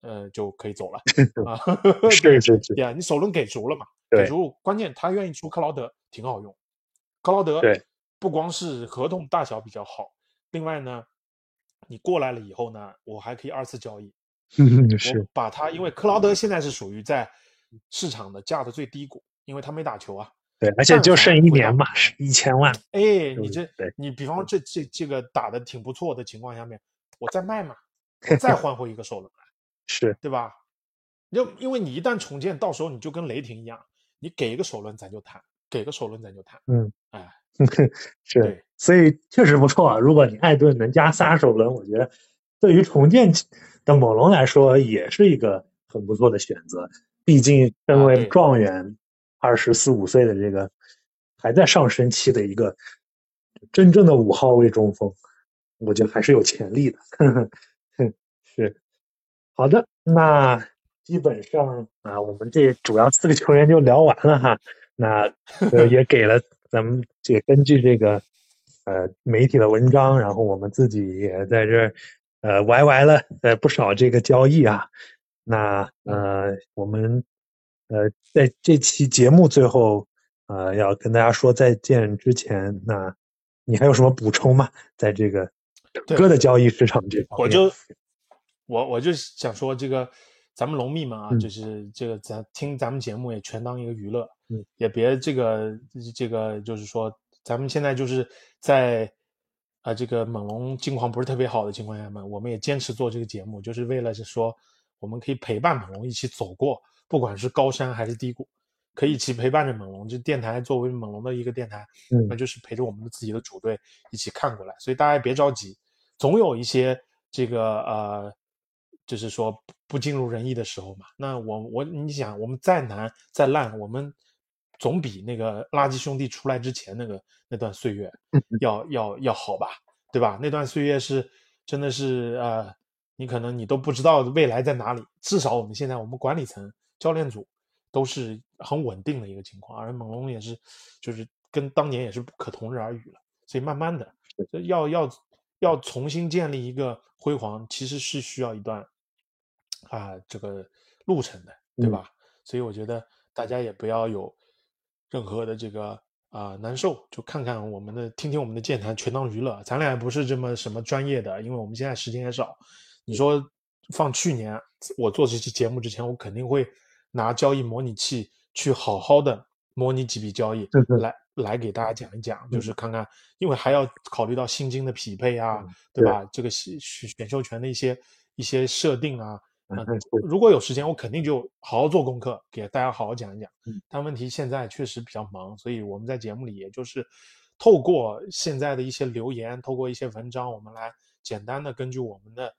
呃，就可以走了 啊。是是是，呀，你首轮给足了嘛？对给足，关键他愿意出克劳德，挺好用。克劳德对不光是合同大小比较好，另外呢，你过来了以后呢，我还可以二次交易。嗯我是，把他，因为克劳德现在是属于在市场的价的最低谷，因为他没打球啊。对，而且就剩一年嘛是一千万，哎，你嗯这你比方说这这这个打的挺不错的情况下面，我再卖嘛，我再换回一个首轮来，是对吧？就因为你一旦重建，到时候你就跟雷霆一样，你给一个首轮咱就谈，给个首轮咱就谈。嗯，哎，是对，所以确实不错啊。如果你艾顿能加仨首轮，我觉得对于重建的猛龙来说也是一个很不错的选择。毕竟身为状元，二十四五岁的这个还在上升期的一个真正的五号位中锋，我觉得还是有潜力的。是好的，那基本上啊，我们这主要四个球员就聊完了哈。那 呃也给了咱们这个根据这个呃媒体的文章，然后我们自己也在这儿呃歪歪了呃不少这个交易啊。那呃我们呃在这期节目最后呃要跟大家说再见之前，那你还有什么补充吗？在这个整对个的交易市场这方面，我就我我就想说，这个咱们龙蜜们啊，嗯就是这个咱听咱们节目也全当一个娱乐，嗯，也别这个这个就是说，咱们现在就是在啊、这个猛龙境况不是特别好的情况下嘛，我们也坚持做这个节目，就是为了是说我们可以陪伴猛龙一起走过，不管是高山还是低谷。可以一起陪伴着猛龙，这电台作为猛龙的一个电台，嗯那就是陪着我们的自己的主队一起看过来，所以大家也别着急，总有一些这个呃，就是说不不尽如人意的时候嘛。那我我你想，我们再难再烂，我们总比那个垃圾兄弟出来之前那个那段岁月要要要好吧，对吧？那段岁月是真的是呃，你可能你都不知道未来在哪里，至少我们现在我们管理层、教练组都是很稳定的一个情况，而猛龙也是就是跟当年也是不可同日而语了。所以慢慢的，要要要重新建立一个辉煌，其实是需要一段啊这个路程的，对吧？所以我觉得大家也不要有任何的这个啊、难受，就看看我们的，听听我们的健谈，全当娱乐。咱俩也不是这么什么专业的，因为我们现在时间也少。你说放去年我做这期节目之前，我肯定会拿交易模拟器去好好的模拟几笔交易来来给大家讲一讲，就是看看，因为还要考虑到薪金的匹配啊，嗯对吧？这个选选秀权的一些一些设定啊，嗯啊对如果有时间，我肯定就好好做功课，给大家好好讲一讲嗯。但问题现在确实比较忙，所以我们在节目里也就是透过现在的一些留言，透过一些文章，我们来简单的根据我们的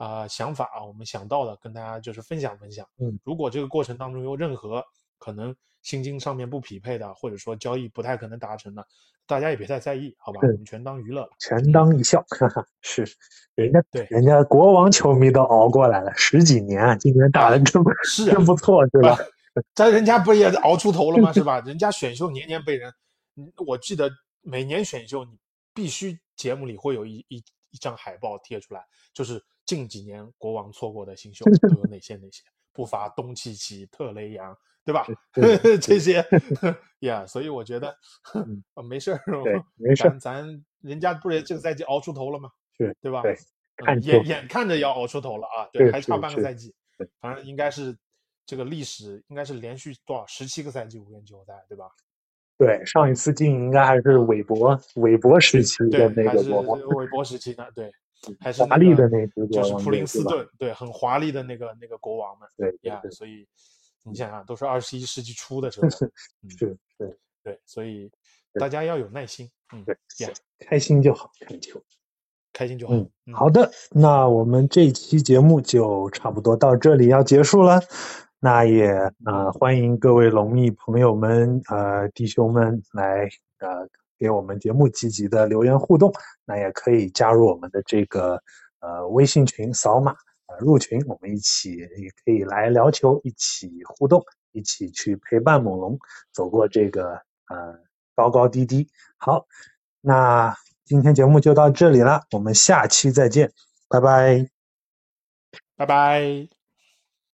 啊、想法啊，我们想到的跟大家就是分享分享。嗯，如果这个过程当中有任何可能薪金上面不匹配的，或者说交易不太可能达成的，大家也别太在意，好吧？我们全当娱乐了。全当一笑，哈哈，是，人家对人家国王球迷都熬过来了十几年啊，今年打的真不是啊真不错，对吧？但人家不也熬出头了吗？是吧？人家选秀年年被人，嗯我记得每年选秀你必须节目里会有一一一张海报贴出来，就是近几年国王错过的新秀 都有哪些哪些，不乏东契奇、特雷杨，对吧？对 这些呀，所以我觉得嗯呃没事儿，没事儿咱咱人家不是这个赛季熬出头了吗？是对吧？对眼眼看着要熬出头了啊，对，还差半个赛季对，反正应该是这个历史应该是连续多少十七个赛季无缘季后赛，对吧？对，上一次进应该还是韦伯韦伯时期对的，那还是个国王，韦伯时期呢，对，还是华丽的那个就是普林斯顿，对，很华丽的那个那个国王们对对呀，所以你想想，都是二十一世纪初的 时候，嗯是是，对，所以大家要有耐心，嗯对呀，开心就好，看球。开心就好，嗯，嗯好的，那我们这期节目就差不多到这里要结束了。那也呃欢迎各位龙蜜朋友们呃弟兄们来呃给我们节目积极的留言互动。那也可以加入我们的这个呃微信群，扫码呃入群，我们一起也可以来聊球，一起互动，一起去陪伴猛龙走过这个呃高高低低。好，那今天节目就到这里了，我们下期再见，拜拜。拜拜。